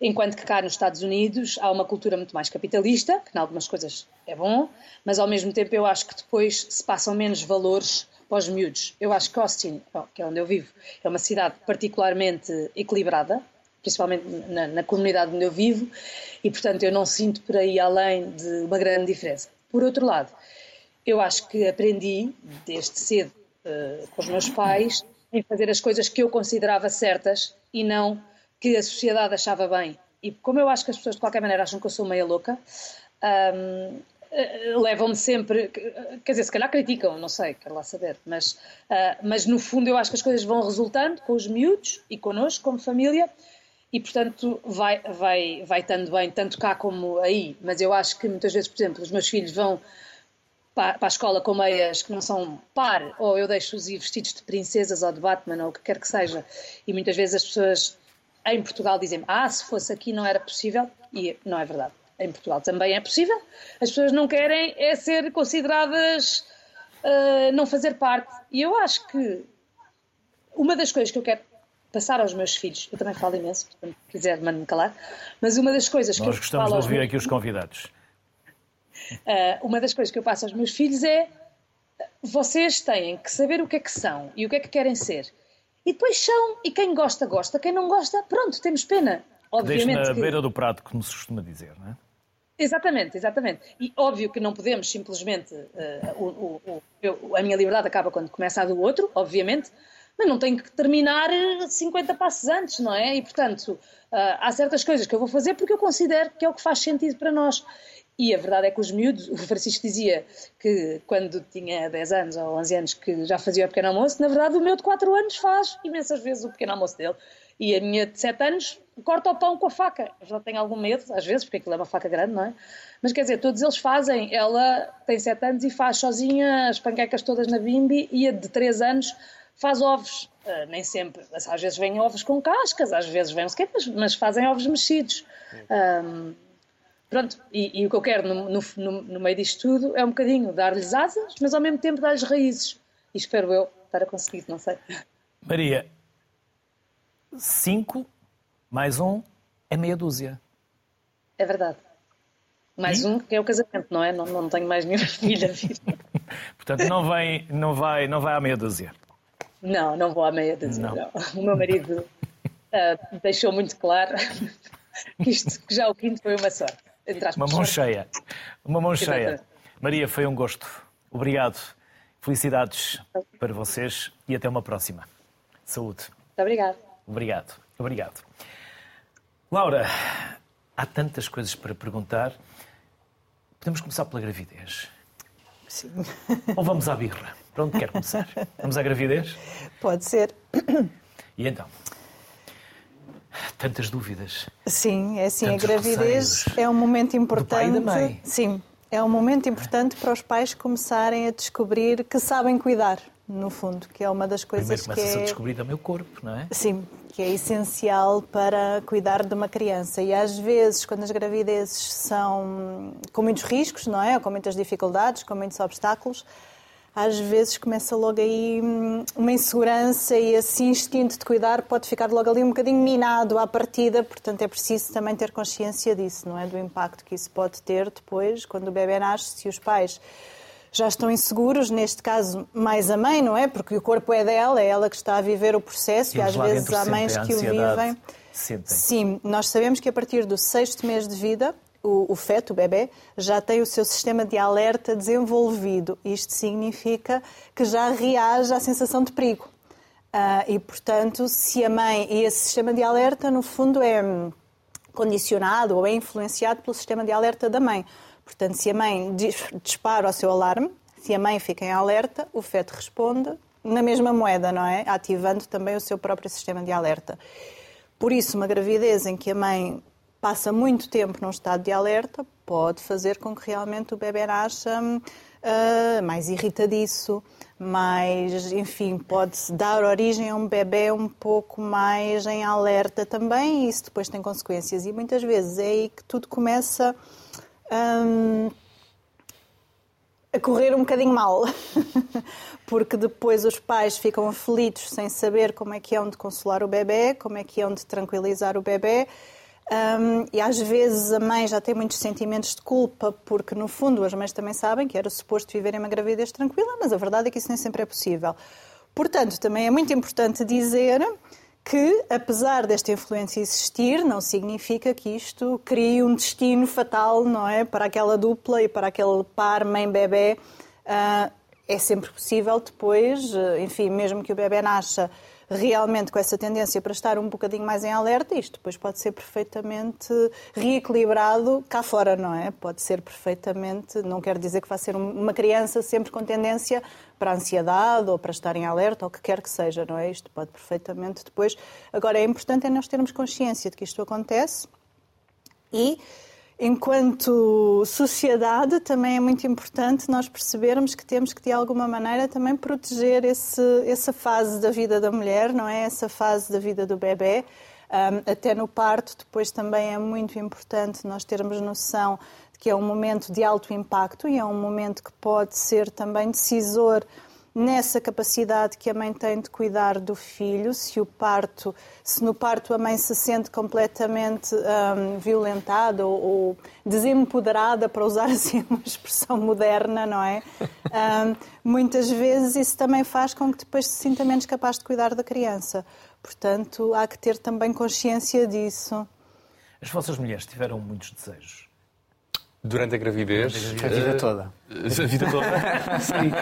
Enquanto que cá nos Estados Unidos há uma cultura muito mais capitalista, que em algumas coisas é bom, mas ao mesmo tempo eu acho que depois se passam menos valores para os miúdos. Eu acho que Austin, que é onde eu vivo, é uma cidade particularmente equilibrada, principalmente na, na, comunidade onde eu vivo, e portanto eu não sinto por aí além de uma grande diferença. Por outro lado, eu acho que aprendi desde cedo uh, com os meus pais em fazer as coisas que eu considerava certas e não que a sociedade achava bem. E como eu acho que as pessoas de qualquer maneira acham que eu sou meia louca, um, eh, levam-me sempre, quer dizer, se calhar criticam, não sei, quero lá saber, mas, uh, mas no fundo eu acho que as coisas vão resultando com os miúdos e connosco, como família, e portanto vai, vai, vai estando bem, tanto cá como aí. Mas eu acho que muitas vezes, por exemplo, os meus filhos vão para, a escola com meias que não são par, ou eu deixo-os ir vestidos de princesas ou de Batman ou o que quer que seja, e muitas vezes as pessoas em Portugal dizem ah, se fosse aqui não era possível, e não é verdade. Em Portugal também é possível. As pessoas não querem é ser consideradas uh, não fazer parte. E eu acho que uma das coisas que eu quero passar aos meus filhos, eu também falo imenso, portanto, quiser, mande-me calar, mas uma das coisas Nós que eu gostamos falo de ouvir aqui os convidados. Uh, [LAUGHS] uma das coisas que eu passo aos meus filhos é vocês têm que saber o que é que são e o que é que querem ser. E depois são, e quem gosta, gosta, quem não gosta, pronto, temos pena. Obviamente Deixe na que... beira do prato, como se costuma dizer, não é? Exatamente, exatamente. E óbvio que não podemos simplesmente. Uh, o, o, o, a minha liberdade acaba quando começa a do outro, obviamente, mas não tenho que terminar 50 passos antes, não é? E portanto, uh, há certas coisas que eu vou fazer porque eu considero que é o que faz sentido para nós. E a verdade é que os miúdos, [LAUGHS] o Francisco dizia que quando tinha 10 anos ou 11 anos que já fazia o pequeno almoço, na verdade o meu de 4 anos faz imensas vezes o pequeno almoço dele. E a minha de 7 anos corta o pão com a faca. Já tenho algum medo, às vezes, porque aquilo é uma faca grande, não é? Mas quer dizer, todos eles fazem. Ela tem 7 anos e faz sozinha as panquecas todas na bimbi e a de 3 anos faz ovos. Uh, nem sempre. Às vezes vêm ovos com cascas, às vezes vêm mas, mas fazem ovos mexidos. Um, pronto, e, e, o que eu quero no, no, no meio disto tudo é um bocadinho dar-lhes asas, mas ao mesmo tempo dar-lhes raízes. E espero eu estar a conseguir, não sei. Maria, cinco mais um é meia dúzia. É verdade. Mais e? um que é o casamento, não é? Não, não tenho mais nenhuma [LAUGHS] filha. Portanto, não, vem, não, vai, não vai à meia dúzia. Não, não vou à meia dúzia. Não. não. O meu marido uh, deixou muito claro que isto que já o quinto foi uma sorte. Uma mão cheia. Uma mão cheia. Maria, foi um gosto. Obrigado. Felicidades para vocês e até uma próxima. Saúde. Muito obrigada. Obrigado, obrigado. Laura, há tantas coisas para perguntar. Podemos começar pela gravidez? Sim. Ou vamos à birra? Para onde quer começar? Vamos à gravidez? Pode ser. E então? Tantas dúvidas. Sim, é assim, a gravidez receios. é um momento importante. Do pai e da mãe. Sim, é um momento importante para os pais começarem a descobrir que sabem cuidar no fundo, que é uma das coisas Primeiro que é... a descobrir também o corpo, não é? Sim, que é essencial para cuidar de uma criança. E às vezes, quando as gravidezes são com muitos riscos, não é? Ou com muitas dificuldades, com muitos obstáculos, às vezes começa logo aí hum, uma insegurança e esse instinto de cuidar pode ficar logo ali um bocadinho minado à partida, portanto é preciso também ter consciência disso, não é? Do impacto que isso pode ter depois, quando o bebê nasce, se os pais já estão inseguros, neste caso mais a mãe, não é? Porque o corpo é dela, é ela que está a viver o processo e, e às vezes há mães que o vivem. Sentem. Sim, nós sabemos que a partir do sexto mês de vida, o, o feto, o bebê, já tem o seu sistema de alerta desenvolvido. Isto significa que já reage à sensação de perigo. Uh, e, portanto, se a mãe. E esse sistema de alerta, no fundo, é condicionado ou é influenciado pelo sistema de alerta da mãe. Portanto, se a mãe dispara o seu alarme, se a mãe fica em alerta, o feto responde na mesma moeda, não é? Ativando também o seu próprio sistema de alerta. Por isso, uma gravidez em que a mãe passa muito tempo num estado de alerta pode fazer com que realmente o bebê nasça uh, mais irritadiço, mais, enfim, pode dar origem a um bebê um pouco mais em alerta também, e isso depois tem consequências. E muitas vezes é aí que tudo começa um, a correr um bocadinho mal, [LAUGHS] porque depois os pais ficam aflitos sem saber como é que é onde consolar o bebê, como é que é onde tranquilizar o bebê. Um, e às vezes a mãe já tem muitos sentimentos de culpa, porque no fundo as mães também sabem que era suposto viverem uma gravidez tranquila, mas a verdade é que isso nem sempre é possível. Portanto, também é muito importante dizer que, apesar desta influência existir, não significa que isto crie um destino fatal, não é? Para aquela dupla e para aquele par mãe-bebê. Uh, é sempre possível depois, enfim, mesmo que o bebê nasça realmente com essa tendência para estar um bocadinho mais em alerta, isto depois pode ser perfeitamente reequilibrado cá fora, não é? Pode ser perfeitamente, não quer dizer que vai ser uma criança sempre com tendência para a ansiedade ou para estar em alerta ou o que quer que seja, não é? Isto pode perfeitamente depois. Agora, é importante é nós termos consciência de que isto acontece e enquanto sociedade, também é muito importante nós percebermos que temos que, de alguma maneira, também proteger esse, essa fase da vida da mulher, não é? Essa fase da vida do bebê. Um, até no parto, depois também é muito importante nós termos noção de que é um momento de alto impacto e é um momento que pode ser também decisor nessa capacidade que a mãe tem de cuidar do filho, se o parto, se no parto a mãe se sente completamente um, violentada ou, ou, desempoderada, para usar [LAUGHS] assim uma expressão moderna, não é? Um, muitas vezes isso também faz com que depois se sinta menos capaz de cuidar da criança. Portanto, há que ter também consciência disso. As vossas mulheres tiveram muitos desejos? Durante a gravidez. Durante a, vida toda. A vida toda? [LAUGHS] Sim.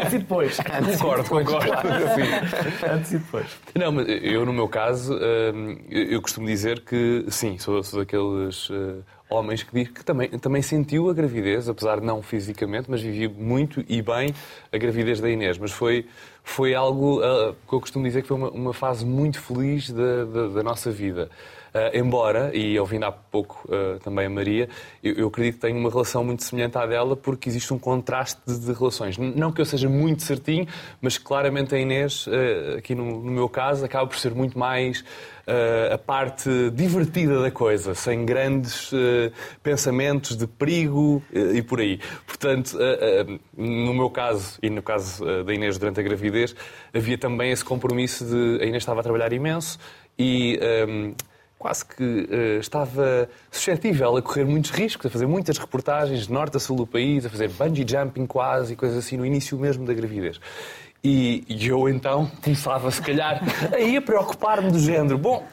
Antes e depois. Concordo, concordo. Sim. Antes e depois. Não, mas eu, no meu caso, hum, eu costumo dizer que, sim, sou, sou daqueles homens que diz que também, também sentiu a gravidez, apesar de não fisicamente, mas vivia muito e bem a gravidez da Inês. Mas foi, foi algo uh, que eu costumo dizer que foi uma, uma fase muito feliz da, da, da nossa vida. Uh, embora, e ouvindo há pouco uh, também a Maria, eu, eu, acredito que tenho uma relação muito semelhante à dela porque existe um contraste de, de relações. Não que eu seja muito certinho, mas claramente a Inês, uh, aqui no, no, meu caso, acaba por ser muito mais a parte divertida da coisa, sem grandes pensamentos de perigo e por aí. Portanto, no meu caso e no caso da Inês durante a gravidez, havia também esse compromisso de a Inês estava a trabalhar imenso e um, quase que uh, estava suscetível a correr muitos riscos, a fazer muitas reportagens de norte a sul do país, a fazer bungee jumping quase e coisas assim no início mesmo da gravidez. E, e eu então [LAUGHS] começava, se calhar, aí a preocupar-me do género. Bom,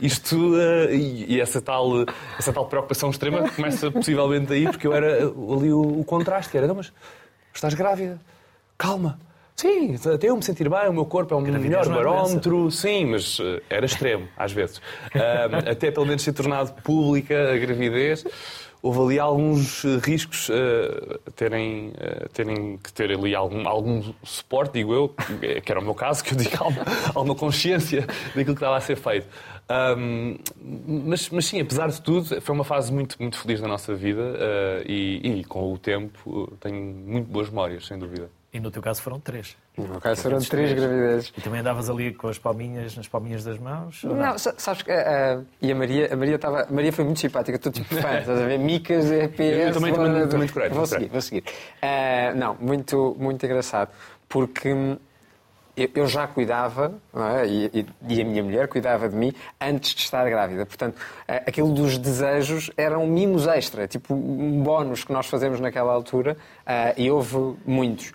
isto. Uh, e, e, essa, tal, essa tal preocupação extrema começa possivelmente aí, porque eu era ali o, o contraste, era, não, mas estás grávida, calma, Sim, até eu me sentir bem, o meu corpo é um melhor é barómetro. Sim, mas uh, era extremo, [LAUGHS] às vezes. Uh, até pelo menos ser tornado pública a gravidez, houve ali alguns eh, riscos uh, terem, terem que ter ali algum, algum suporte, digo eu, que era o meu caso, que eu digo alguma, alguma consciência daquilo que estava a ser feito. Um, mas, mas sim, apesar de tudo, foi uma fase muito, muito feliz da nossa vida e, e com o tempo tenho muito boas memórias, sem dúvida. E no teu caso foram três. No meu caso foram três gravidezes. E também andavas ali com as palminhas, nas palminhas das mãos? Não, não? sabes que. Uh, e a Maria, a Maria estava. Maria foi muito simpática, estou tipo fã, estás a ver? Micas, EPS. Eu também, vou, também, também decorei. Vou seguir, vou seguir. Uh, não, muito, muito engraçado. Porque eu já cuidava, é? e, e, a minha mulher cuidava de mim antes de estar grávida. Portanto, aquilo dos desejos eram mimos extra, tipo um bónus que nós fazemos naquela altura, e houve muitos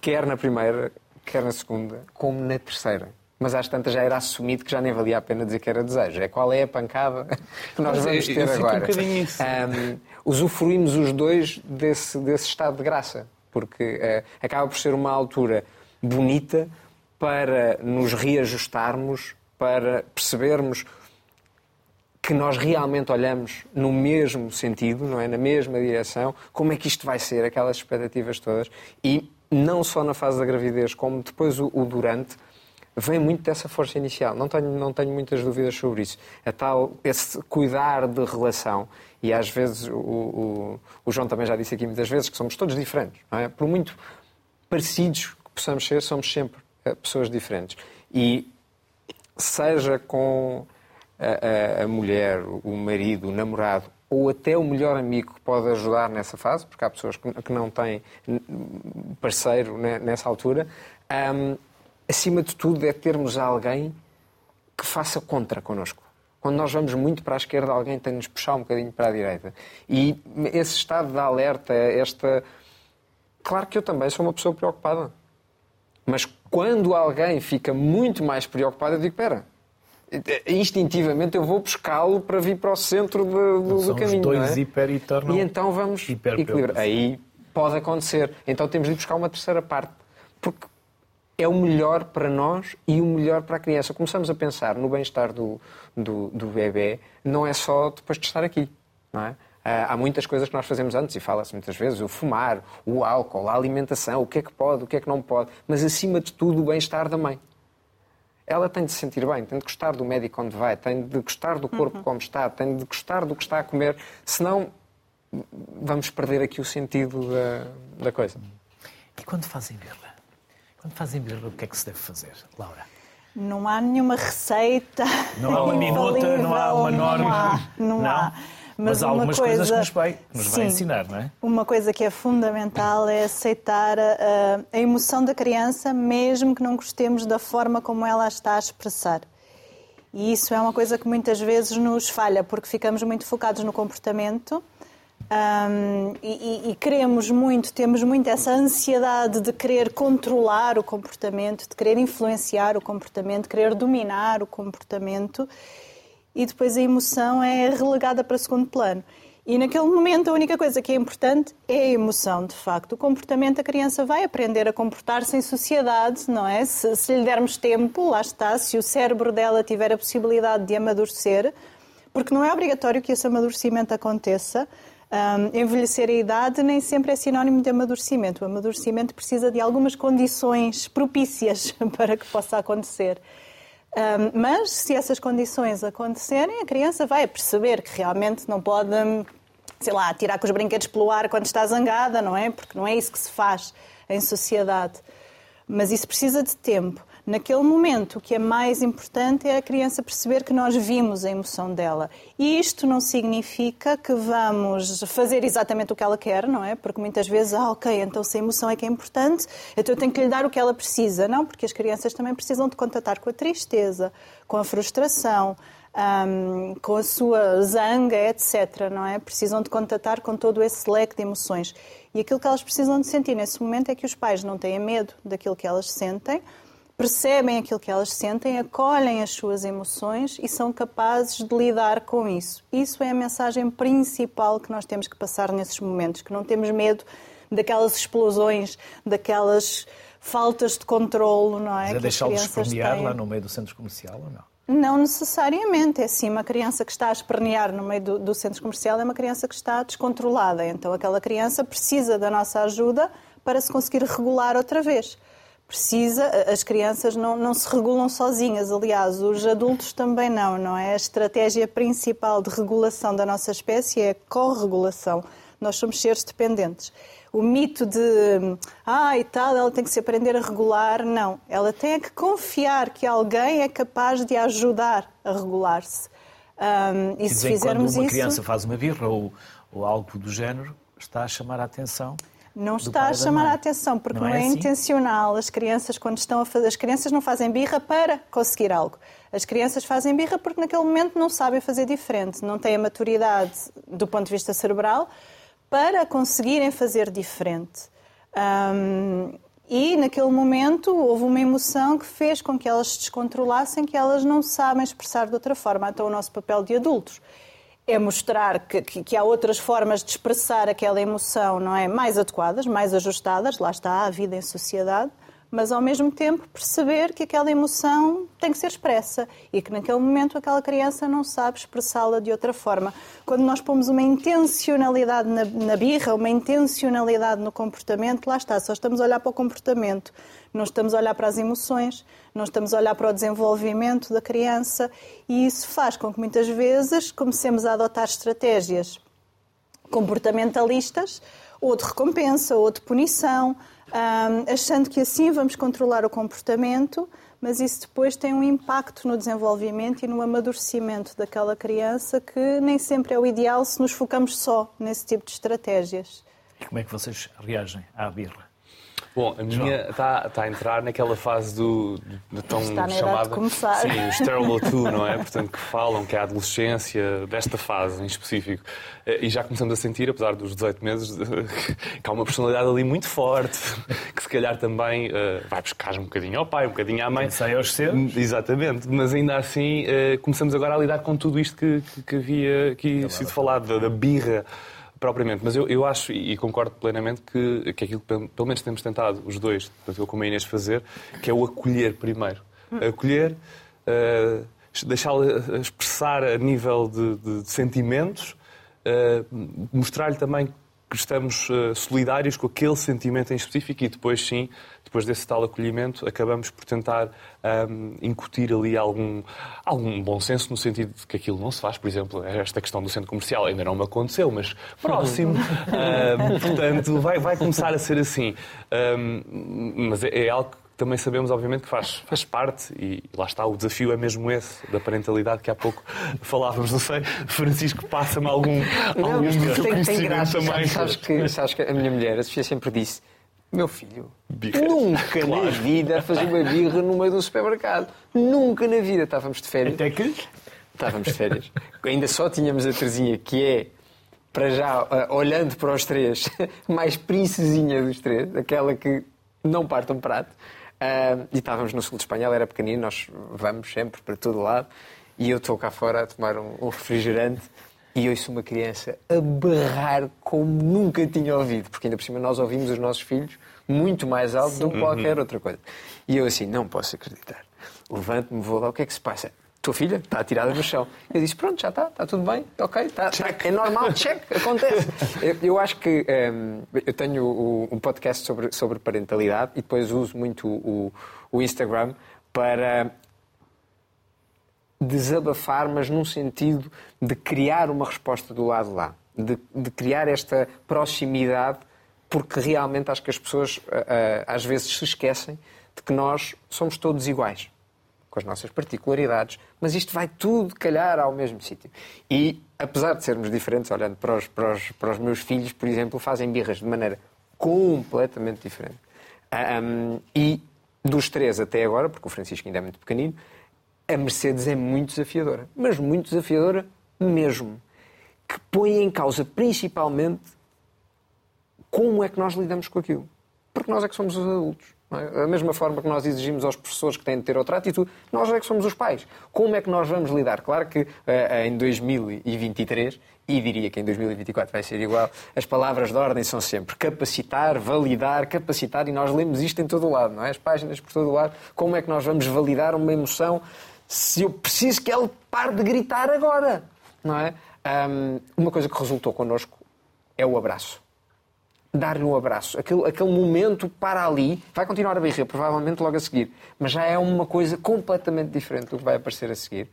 quer na primeira, quer na segunda, como na terceira. Mas às tantas já era assumido que já nem valia a pena dizer que era desejo. É qual é a pancada [LAUGHS] que nós vamos ter agora. Um isso. Um, usufruímos os dois desse, desse estado de graça, porque uh, acaba por ser uma altura bonita para nos reajustarmos, para percebermos que nós realmente olhamos no mesmo sentido, não é, na mesma direção, como é que isto vai ser, aquelas expectativas todas, e não só na fase da gravidez, como depois o, o durante, vem muito dessa força inicial. Não tenho, não tenho muitas dúvidas sobre isso. A tal, esse cuidar de relação. E às vezes, o, o, o João também já disse aqui muitas vezes que somos todos diferentes. É? Por muito parecidos que possamos ser, somos sempre eh, pessoas diferentes. E seja com a, a, a mulher, o marido, o namorado ou até o melhor amigo que pode ajudar nessa fase, porque há pessoas que não têm parceiro nessa altura, um, acima de tudo é termos alguém que faça contra connosco. Quando nós vamos muito para a esquerda, alguém tem de nos puxar um bocadinho para a direita. E esse estado de alerta, esta. Claro que eu também sou uma pessoa preocupada. Mas quando alguém fica muito mais preocupado, eu digo: espera, instintivamente eu vou buscá-lo para vir para o centro de, do, do caminho. dois é? hiper e E então vamos equilibrar. Aí pode acontecer. Então temos de buscar uma terceira parte. Porque é o melhor para nós e o melhor para a criança. Começamos a pensar no bem-estar do, do, do bebê, não é só depois de estar aqui. Não é? Ah, há muitas coisas que nós fazemos antes, e fala-se muitas vezes, o fumar, o álcool, a alimentação, o que é que pode, o que é que não pode, mas acima de tudo o bem-estar da mãe ela tem de se sentir bem, tem de gostar do médico onde vai, tem de gostar do corpo uhum. como está, tem de gostar do que está a comer, senão vamos perder aqui o sentido da, da coisa. E quando fazem birra? Quando fazem birra, o que é que se deve fazer, Laura? Não há nenhuma receita. Não há uma [LAUGHS] minuta, não há uma norma. Não há. Não, não? há. Mas, Mas há algumas coisa, coisas que nos vai, nos sim, vai ensinar, não é? Uma coisa que é fundamental é aceitar a, a emoção da criança, mesmo que não gostemos da forma como ela está a expressar. E isso é uma coisa que muitas vezes nos falha, porque ficamos muito focados no comportamento um, e, e, queremos muito, temos muito essa ansiedade de querer controlar o comportamento, de querer influenciar o comportamento, de querer dominar o comportamento e depois a emoção é relegada para segundo plano. E naquele momento a única coisa que é importante é a emoção, de facto. O comportamento, a criança vai aprender a comportar-se em sociedade, não é? Se, se, lhe dermos tempo, lá está, se o cérebro dela tiver a possibilidade de amadurecer, porque não é obrigatório que esse amadurecimento aconteça. Um, envelhecer a idade nem sempre é sinónimo de amadurecimento. O amadurecimento precisa de algumas condições propícias [LAUGHS] para que possa acontecer. Um, mas se essas condições acontecerem, a criança vai perceber que realmente não pode, sei lá, tirar com os brinquedos pelo ar quando está zangada, não é? Porque não é isso que se faz em sociedade. Mas isso precisa de tempo. Naquele momento, o que é mais importante é a criança perceber que nós vimos a emoção dela. E isto não significa que vamos fazer exatamente o que ela quer, não é? Porque muitas vezes, ah, ok, então se a emoção é que é importante, então eu tenho que lhe dar o que ela precisa. Não, porque as crianças também precisam de contatar com a tristeza, com a frustração, um, com a sua zanga, etc. Não é? Precisam de contatar com todo esse leque de emoções. E aquilo que elas precisam de sentir nesse momento é que os pais não tenham medo daquilo que elas sentem, percebem aquilo que elas sentem, acolhem as suas emoções e são capazes de lidar com isso. Isso é a mensagem principal que nós temos que passar nesses momentos, que não temos medo daquelas explosões, daquelas faltas de controlo, não é? Mas é deixá-los espernear lá no meio do centro comercial ou não? Não necessariamente. É assim, uma criança que está a espernear no meio do, do centro comercial é uma criança que está descontrolada. Então aquela criança precisa da nossa ajuda para se conseguir regular outra vez precisa, as crianças não, não se regulam sozinhas, aliás, os adultos também não, não é? A estratégia principal de regulação da nossa espécie é a corregulação. Nós somos seres dependentes. O mito de, ah, e tal, ela tem que se aprender a regular, não. Ela tem que confiar que alguém é capaz de ajudar a regular-se. Um, e se fizermos quando uma isso... criança faz uma birra ou, ou algo do género, está a chamar a atenção não está a chamar a atenção, porque não, não é, é assim? intencional. As crianças, quando estão a fazer. As crianças não fazem birra para conseguir algo. As crianças fazem birra porque naquele momento não sabem fazer diferente, não têm a maturidade do ponto de vista cerebral para conseguirem fazer diferente. Um, e naquele momento houve uma emoção que fez com que elas se descontrolassem, que elas não sabem expressar de outra forma. Então, o nosso papel de adultos é mostrar que, que, que, há outras formas de expressar aquela emoção, não é? Mais adequadas, mais ajustadas, lá está a vida em sociedade, mas ao mesmo tempo perceber que aquela emoção tem que ser expressa e que naquele momento aquela criança não sabe expressá-la de outra forma. Quando nós pomos uma intencionalidade na, na birra, uma intencionalidade no comportamento, lá está, só estamos a olhar para o comportamento, não estamos a olhar para as emoções, não estamos a olhar para o desenvolvimento da criança e isso faz com que muitas vezes comecemos a adotar estratégias comportamentalistas ou de recompensa ou de punição achando que assim vamos controlar o comportamento, mas isso depois tem um impacto no desenvolvimento e no amadurecimento daquela criança que nem sempre é o ideal se nos focamos só nesse tipo de estratégias. E como é que vocês reagem à birra? Bom, a minha está tá a entrar naquela fase do, do tão Está na chamada. idade de começar. Sim, os Terrible Two, não é? Portanto, que falam que é a adolescência desta fase em específico. Eh, E já começamos a sentir, apesar dos 18 meses, [LAUGHS] que há uma personalidade ali muito forte, que se calhar também eh, vai buscar um bocadinho ao pai, um bocadinho à mãe. Sai aos seus. Exatamente, mas ainda assim eh, começamos agora a lidar com tudo isto que, que, que havia aqui sido falado, da, da birra propriamente. Mas eu, eu acho e concordo plenamente que, que aquilo que pelo menos temos tentado, os dois, tanto eu como a Inês, fazer, que é o acolher primeiro. Acolher, eh, deixá-la expressar a nível de, de- de sentimentos, eh, mostrar-lhe também que estamos eh, solidários com aquele sentimento em específico e depois sim, depois desse tal acolhimento, acabamos por tentar ahm, incutir ali algum, algum bom senso no sentido de que aquilo não se faz, por exemplo, esta questão do centro comercial ainda não me aconteceu, mas próximo. Ahm, portanto, vai, vai começar a ser assim. Ahm, mas é, é algo que também sabemos, obviamente, que faz, faz parte e lá está, o desafio é mesmo esse, da parentalidade que há pouco falávamos. Não sei, Francisco, passa-me algum, algum do teu tem, tem graça. também. Sabes que, sabes que a minha mulher, a Sofia, sempre disse: Meu filho, Birra. nunca na Claro. vida fazer uma birra no meio de um supermercado. Nunca na vida. Estávamos de férias. Até que. Estávamos de férias. Ainda só tínhamos a Terezinha, que é, para já, ah, olhando para os três, [LAUGHS] mais princesinha dos três, aquela que não parte um prato. E estávamos no sul de Espanha, ela era pequenina, nós vamos sempre para todo lado. E eu estou cá fora a tomar um, um refrigerante e ouço uma criança a berrar como nunca tinha ouvido, porque ainda por cima nós ouvimos os nossos filhos muito mais alto do que qualquer outra coisa. E eu assim, não posso acreditar. Levanto-me, vou lá, o que é que se passa? Tua filha está atirada no chão. Eu disse, pronto, já está, está tudo bem, ok, está, está- é normal, check, [LAUGHS] acontece. Eu, eu acho que hum, eu tenho o- um podcast sobre, sobre parentalidade e depois uso muito o, o Instagram para desabafar, mas num sentido de criar uma resposta do lado lá, de, de criar esta proximidade, porque realmente acho que as pessoas ah, às vezes se esquecem de que nós somos todos iguais, com as nossas particularidades, mas isto vai tudo calhar ao mesmo sítio. E apesar de sermos diferentes, olhando para os, para os, para os meus filhos, por exemplo, fazem birras de maneira completamente diferente. Ah, hum, e dos três até agora, porque o Francisco ainda é muito pequenino, a Mercedes é muito desafiadora, mas muito desafiadora mesmo, que põe em causa principalmente como é que nós lidamos com aquilo. Porque nós é que somos os adultos. É? Da mesma forma que nós exigimos aos professores que têm de ter outra atitude, nós é que somos os pais. Como é que nós vamos lidar? Claro que eh, em 2023, e diria que em 2024 vai ser igual, as palavras de ordem são sempre capacitar, validar, capacitar, e nós lemos isto em todo o lado, não é? As páginas por todo o lado. Como é que nós vamos validar uma emoção se eu preciso que ela pare de gritar agora? Não é? Uma coisa que resultou connosco é o abraço dar-lhe um abraço. Aquele, aquele momento para ali, vai continuar a birra, provavelmente logo a seguir, mas já é uma coisa completamente diferente do que vai aparecer a seguir.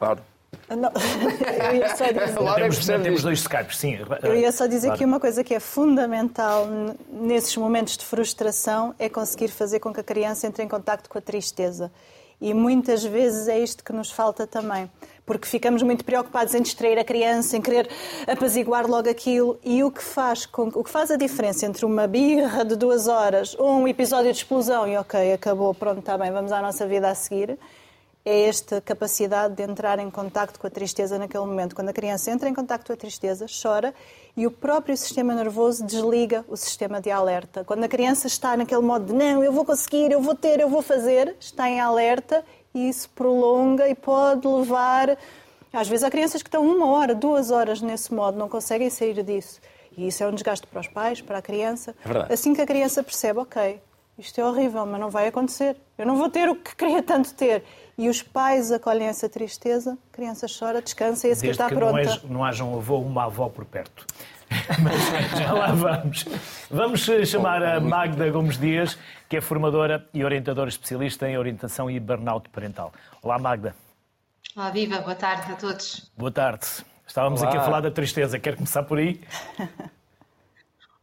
Laura. Não, [LAUGHS] eu ia só dizer. Laura Temos, temos dois Skypes, sim. Eu ia só dizer Claro. que uma coisa que é fundamental nesses momentos de frustração é conseguir fazer com que a criança entre em contacto com a tristeza. E muitas vezes é isto que nos falta também. Porque ficamos muito preocupados em distrair a criança, em querer apaziguar logo aquilo. E o que faz, com, o que faz a diferença entre uma birra de duas horas ou um episódio de explosão e ok, acabou, pronto, está bem, vamos à nossa vida a seguir, é esta capacidade de entrar em contacto com a tristeza naquele momento. Quando a criança entra em contacto com a tristeza, chora e o próprio sistema nervoso desliga o sistema de alerta. Quando a criança está naquele modo de não, eu vou conseguir, eu vou ter, eu vou fazer, está em alerta e isso prolonga e pode levar. Às vezes há crianças que estão uma hora, duas horas nesse modo, não conseguem sair disso. E isso é um desgaste para os pais, para a criança. É verdade. Assim que a criança percebe, ok, isto é horrível, mas não vai acontecer. Eu não vou ter o que queria tanto ter. E os pais acolhem essa tristeza, a criança chora, descansa e a seguir está que pronta. Não, não haja um avô ou uma avó por perto. [LAUGHS] Mas já lá vamos. Vamos eh, chamar a Magda Gomes Dias, que é formadora e orientadora especialista em orientação e burnout parental. Olá, Magda. Olá, viva, boa tarde a todos. Boa tarde. Estávamos Olá. aqui a falar da tristeza. Quer começar por aí? [LAUGHS]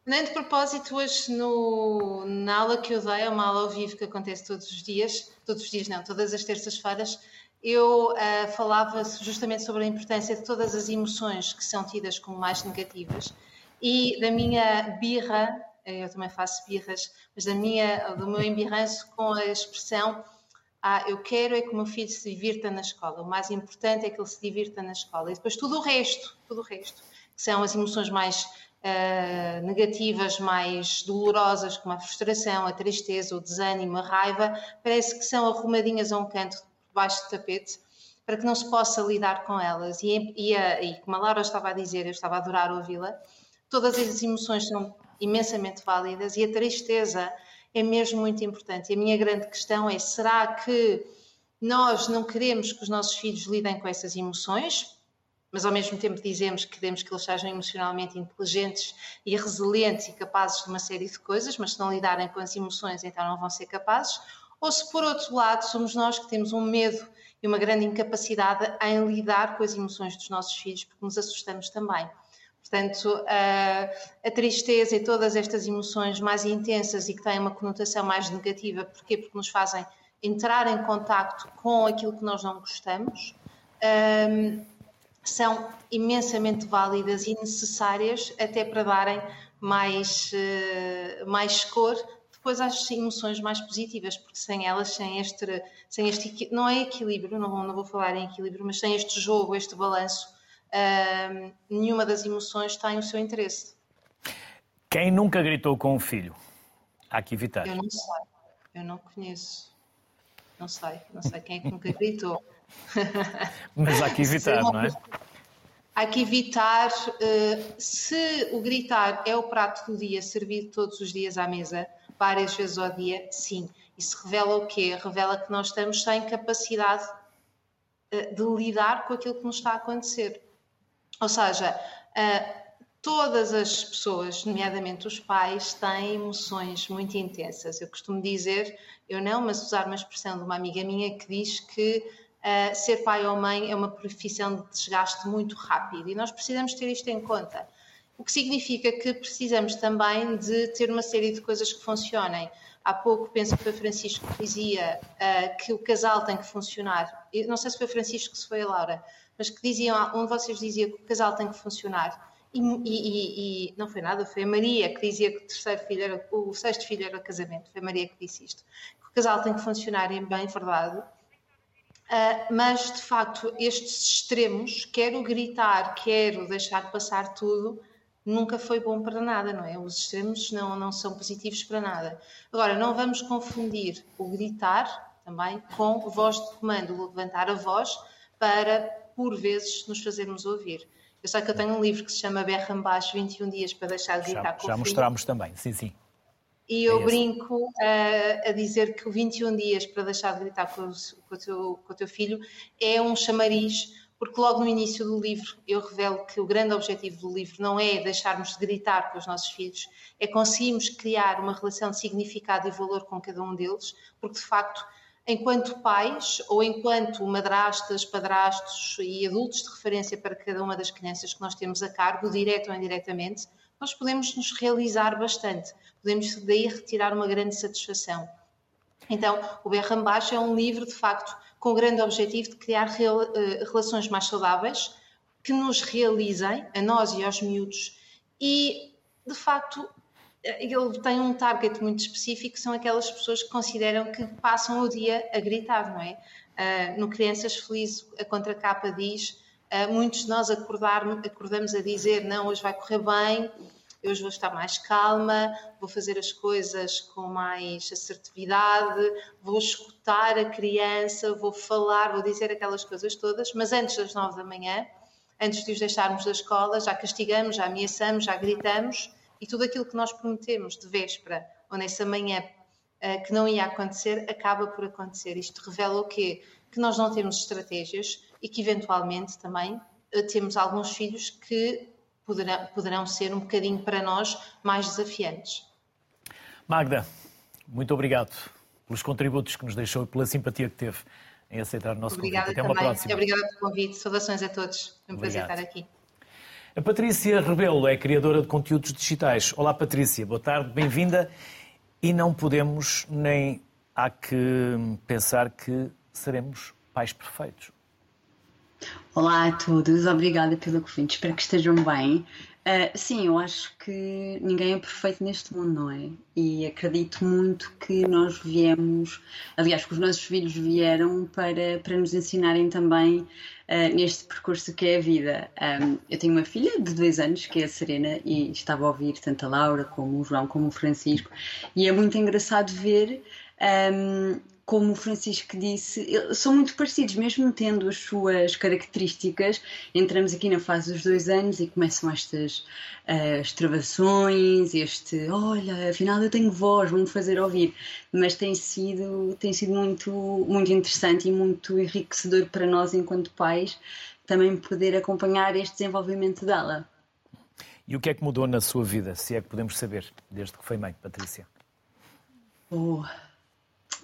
Nem de propósito, hoje no, na aula que eu dei, é uma aula ao vivo que acontece todos os dias, todos os dias não, todas as terças-feiras, eu uh, falava justamente sobre a importância de todas as emoções que são tidas como mais negativas e da minha birra, eh, eu também faço birras, mas da minha, do meu embirranço com a expressão ah, eu quero é que o meu filho se divirta na escola, o mais importante é que ele se divirta na escola. E depois tudo o resto, tudo o resto, que são as emoções mais Uh, negativas mais dolorosas, como a frustração, a tristeza, o desânimo, a raiva, parece que são arrumadinhas a um canto debaixo do tapete para que não se possa lidar com elas. E, e, a, e como a Laura estava a dizer, eu estava a adorar ouvi-la, todas as emoções são imensamente válidas e a tristeza é mesmo muito importante. E a minha grande questão é: será que nós não queremos que os nossos filhos lidem com essas emoções? Mas ao mesmo tempo dizemos que queremos que eles sejam emocionalmente inteligentes e resilientes e capazes de uma série de coisas, mas se não lidarem com as emoções, então não vão ser capazes ou se por outro lado somos nós que temos um medo e uma grande incapacidade em lidar com as emoções dos nossos filhos, porque nos assustamos também. Portanto, a, a, tristeza e todas estas emoções mais intensas e que têm uma conotação mais negativa, porquê? Porque nos fazem entrar em contacto com aquilo que nós não gostamos, um, são imensamente válidas e necessárias até para darem mais, uh, mais cor depois às emoções mais positivas, porque sem elas, sem este, sem este não é equilíbrio, não, não vou falar em equilíbrio, mas sem este jogo, este balanço, uh, nenhuma das emoções tem o seu interesse. Quem nunca gritou com um filho? Há que evitar. Eu não sei, eu não conheço. Não sei, não sei quem é que nunca gritou. [LAUGHS] mas há que evitar, não é? Há que evitar, uh, se o gritar é o prato do dia servido todos os dias à mesa, várias vezes ao dia, sim. Isso revela o quê? Revela que nós estamos sem capacidade eh, de lidar com aquilo que nos está a acontecer. Ou seja, eh, todas as pessoas, nomeadamente os pais, têm emoções muito intensas. Eu costumo dizer, eu não, mas usar uma expressão de uma amiga minha que diz que uh, ser pai ou mãe é uma profissão de desgaste muito rápido e nós precisamos ter isto em conta. O que significa que precisamos também de ter uma série de coisas que funcionem. Há pouco penso que foi Francisco que dizia uh, que o casal tem que funcionar. Eu não sei se foi Francisco, se foi a Laura, mas que diziam, um de vocês dizia que o casal tem que funcionar. E, e, e, não foi nada, foi a Maria que dizia que o terceiro filho era, o sexto filho era o casamento. Foi a Maria que disse isto. Que o casal tem que funcionar em bem verdade. Uh, mas de facto, estes extremos, quero gritar, quero deixar passar tudo, nunca foi bom para nada, não é? Os extremos não, não são positivos para nada. Agora, não vamos confundir o gritar também com voz de comando, levantar a voz para, por vezes, nos fazermos ouvir. Eu sei que eu tenho um livro que se chama Berra Baixo 21 dias para deixar de gritar já, com já o filho. Já mostramos também, sim, sim. E eu é brinco uh, a dizer que o 21 dias para deixar de gritar com o, com, o teu, com o teu filho é um chamariz porque logo no início do livro eu revelo que o grande objetivo do livro não é deixarmos de gritar com os nossos filhos, é conseguirmos criar uma relação de significado e valor com cada um deles, porque de facto, enquanto pais ou enquanto madrastas, padrastos e adultos de referência para cada uma das crianças que nós temos a cargo, direto ou indiretamente, nós podemos nos realizar bastante, podemos daí retirar uma grande satisfação. Então, o Berram Baixo é um livro, de facto, com o grande objetivo de criar eh, relações mais saudáveis, que nos realizem, a nós e aos miúdos, e de facto eh, ele tem um target muito específico, são aquelas pessoas que consideram que passam o dia a gritar, não é? Uh, no Crianças Felizes, a contracapa diz, uh, muitos de nós acordar, acordamos a dizer, não, hoje vai correr bem, hoje vou estar mais calma, vou fazer as coisas com mais assertividade, vou escutar a criança, vou falar, vou dizer aquelas coisas todas, mas antes das nove da manhã, antes de os deixarmos da escola, já castigamos, já ameaçamos, já gritamos e tudo aquilo que nós prometemos de véspera ou nessa manhã uh, que não ia acontecer, acaba por acontecer. Isto revela o quê? Que nós não temos estratégias e que eventualmente também uh, temos alguns filhos que poderão, poderão ser um bocadinho para nós mais desafiantes. Magda, muito obrigado pelos contributos que nos deixou e pela simpatia que teve em aceitar o nosso Obrigada convite. Até também. uma próxima. Obrigada pelo convite. Saudações a todos. Foi um prazer estar aqui. A Patrícia Rebelo é criadora de conteúdos digitais. Olá, Patrícia, boa tarde, bem-vinda. E não podemos nem há que pensar que seremos pais perfeitos. Olá a todos, obrigada pelo convite, espero que estejam bem. Uh, sim, eu acho que ninguém é perfeito neste mundo, não é? E acredito muito que nós viemos, aliás, que os nossos filhos vieram para, para nos ensinarem também uh, neste percurso que é a vida. Um, eu tenho uma filha de dois anos, que é a Serena, e estava a ouvir tanto a Laura como o João, como o Francisco, e é muito engraçado ver. Um, como o Francisco disse, são muito parecidos, mesmo tendo as suas características. Entramos aqui na fase dos dois anos e começam estas uh, extravações, este olha, afinal eu tenho voz, vou-me fazer ouvir. Mas tem sido, tem sido muito, muito interessante e muito enriquecedor para nós, enquanto pais, também poder acompanhar este desenvolvimento dela. E o que é que mudou na sua vida, se é que podemos saber, desde que foi mãe, Patrícia? Oh.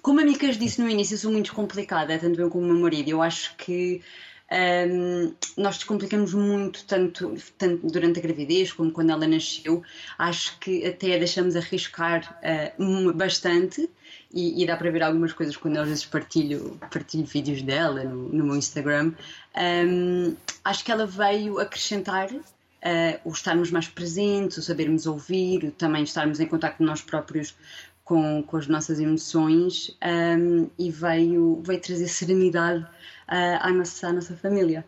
Como a Micas disse no início, eu sou muito complicada, tanto eu como o meu marido. Eu acho que um, nós descomplicamos muito, tanto, tanto, durante a gravidez como quando ela nasceu. Acho que até deixamos arriscar uh, bastante. E, e, dá para ver algumas coisas quando eu às vezes partilho, partilho vídeos dela no, no meu Instagram. Um, acho que ela veio acrescentar Uh, o estarmos mais presentes, o sabermos ouvir, o também estarmos em contato nós próprios com, com as nossas emoções um, e veio, veio trazer serenidade uh, à, nossa, à nossa família.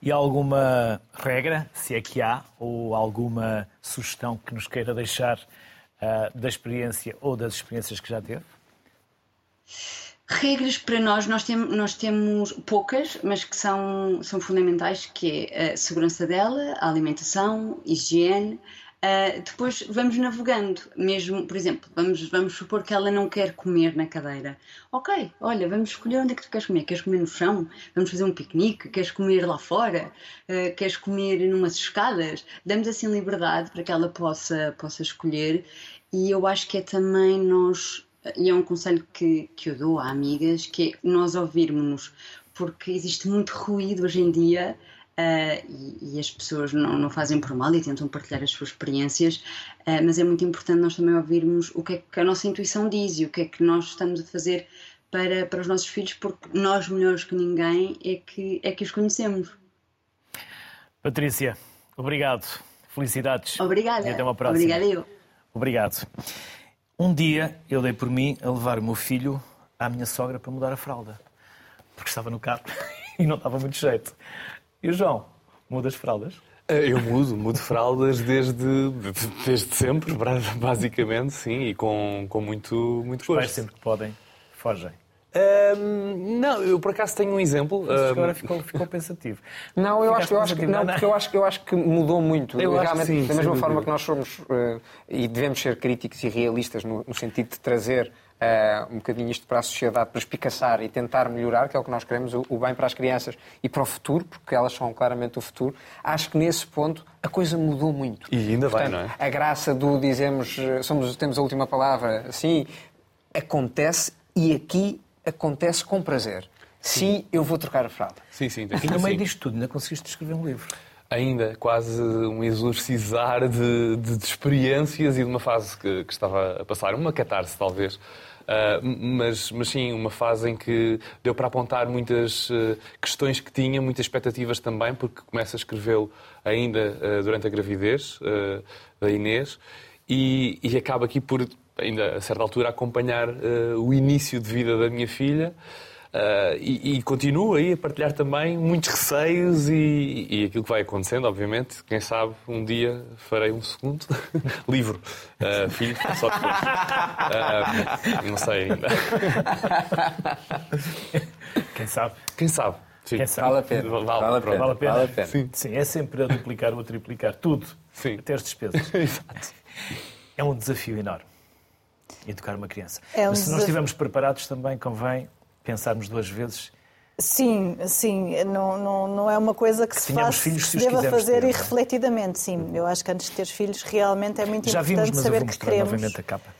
E alguma regra, se é que há, ou alguma sugestão que nos queira deixar uh, da experiência ou das experiências que já teve? Regras para nós, nós, tem, nós temos poucas, mas que são, são fundamentais, que é a segurança dela, a alimentação, higiene, Uh, depois vamos navegando, mesmo, por exemplo, vamos, vamos supor que ela não quer comer na cadeira. Ok, olha, vamos escolher onde é que tu queres comer. Queres comer no chão? Vamos fazer um piquenique? Queres comer lá fora? Uh, queres comer numas escadas? Damos assim liberdade para que ela possa, possa escolher e eu acho que é também nós, e é um conselho que, que eu dou a amigas, que é nós ouvirmos-nos, porque existe muito ruído hoje em dia Uh, e, e, as pessoas não, não, fazem por mal e tentam partilhar as suas experiências, uh, mas é muito importante nós também ouvirmos o que é que a nossa intuição diz e o que é que nós estamos a fazer para, para os nossos filhos, porque nós, melhores que ninguém, é que, é que os conhecemos. Patrícia, obrigado. Felicidades. Obrigada. E até uma próxima. Obrigada eu. Obrigado. Um dia eu dei por mim a levar o meu filho à minha sogra para mudar a fralda, porque estava no carro [LAUGHS] e não estava muito jeito. E o João, mudas fraldas? Eu mudo, mudo fraldas desde, [LAUGHS] desde sempre, basicamente, sim, e com, com muito, muito Os gosto. pais sempre que podem, fogem. Um, não, eu por acaso tenho um exemplo. Um, agora ficou, ficou pensativo. Não, eu acho, eu acho que não, porque eu acho, eu acho que mudou muito. Eu acho que Realmente, sim, da mesma dúvida. forma que nós somos eh, e devemos ser críticos e realistas no, no sentido de trazer eh, um bocadinho isto para a sociedade, para espicaçar e tentar melhorar, que é o que nós queremos, o, o bem para as crianças e para o futuro, porque elas são claramente o futuro. Acho que nesse ponto a coisa mudou muito. E ainda Portanto, não é? A graça do dizemos, eh, somos, temos a última palavra, sim, acontece e aqui acontece com prazer. Sim, eu vou trocar a fralda. Sim, sim, tem E no meio sim. disto tudo, ainda conseguiste escrever um livro. Ainda quase um exorcizar de, de- de experiências e de uma fase que, que estava a passar, uma catarse talvez. Ah, mas, mas sim, uma fase em que deu para apontar muitas ah, questões que tinha, muitas expectativas também, porque começa a escrevê-lo ainda ah, durante a gravidez da Inês e, e acaba aqui por, ainda a certa altura, acompanhar o início de vida da minha filha. Uh, e, e continuo aí a partilhar também muitos receios e, e aquilo que vai acontecendo, obviamente. Quem sabe um dia farei um segundo [LAUGHS] livro. Uh, filho, só depois. Uh, não sei ainda. [LAUGHS] Quem sabe? Quem sabe? Sim. Quem sabe? Vale a pena. Vale, Vale a pena. Vale a pena? Vale a pena. Sim. Sim, é sempre a duplicar ou a triplicar. Tudo. Sim. Até as despesas. [LAUGHS] Exato. É um desafio enorme. educar uma criança. É um Mas se nós estivermos preparados, também convém pensarmos duas vezes. Sim, sim, não, não, não é uma coisa que, se tenhamos faz, filhos que se se os deva fazer ter, é? irrefletidamente, sim. Eu acho que antes de ter filhos realmente é muito Já vimos, importante vou saber que queremos, capa.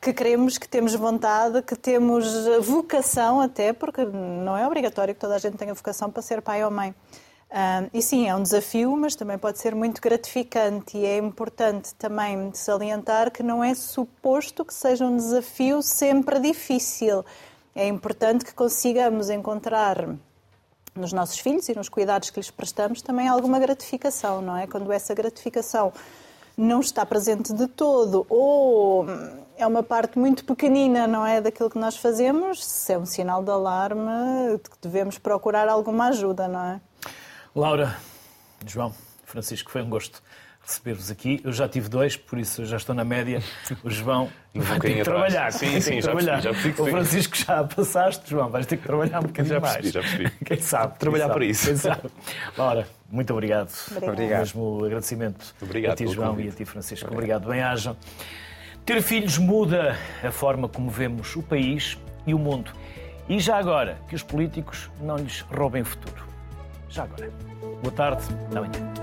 Que queremos, que temos vontade, que temos vocação até, porque não é obrigatório que toda a gente tenha vocação para ser pai ou mãe. Ah, e sim, é um desafio, mas também pode ser muito gratificante e é importante também salientar que não é suposto que seja um desafio sempre difícil. É importante que consigamos encontrar nos nossos filhos e nos cuidados que lhes prestamos também alguma gratificação, não é? Quando essa gratificação não está presente de todo ou é uma parte muito pequenina, não é, daquilo que nós fazemos, se é um sinal de alarme, de que devemos procurar alguma ajuda, não é? Laura, João, Francisco, foi um gosto receber-vos aqui. Eu já tive dois, por isso eu já estou na média. O João [LAUGHS] Um vai ter que trabalhar. atrás. Sim, sim, que já percebi, trabalhar. já percebi que o sim. Francisco já passaste, João, vais ter que trabalhar um [LAUGHS] bocadinho Já mais. percebi, já percebi. [LAUGHS] Quem sabe? Trabalhar quem para sabe, isso. quem sabe. Laura, muito obrigado. Obrigado. Mesmo agradecimento Obrigado a ti, João, convite. e a ti, Francisco. Obrigado. Bem-ajam. Ter filhos muda a forma como vemos o país e o mundo. E já agora, que os políticos não lhes roubem o futuro. Já agora. Boa tarde, até amanhã.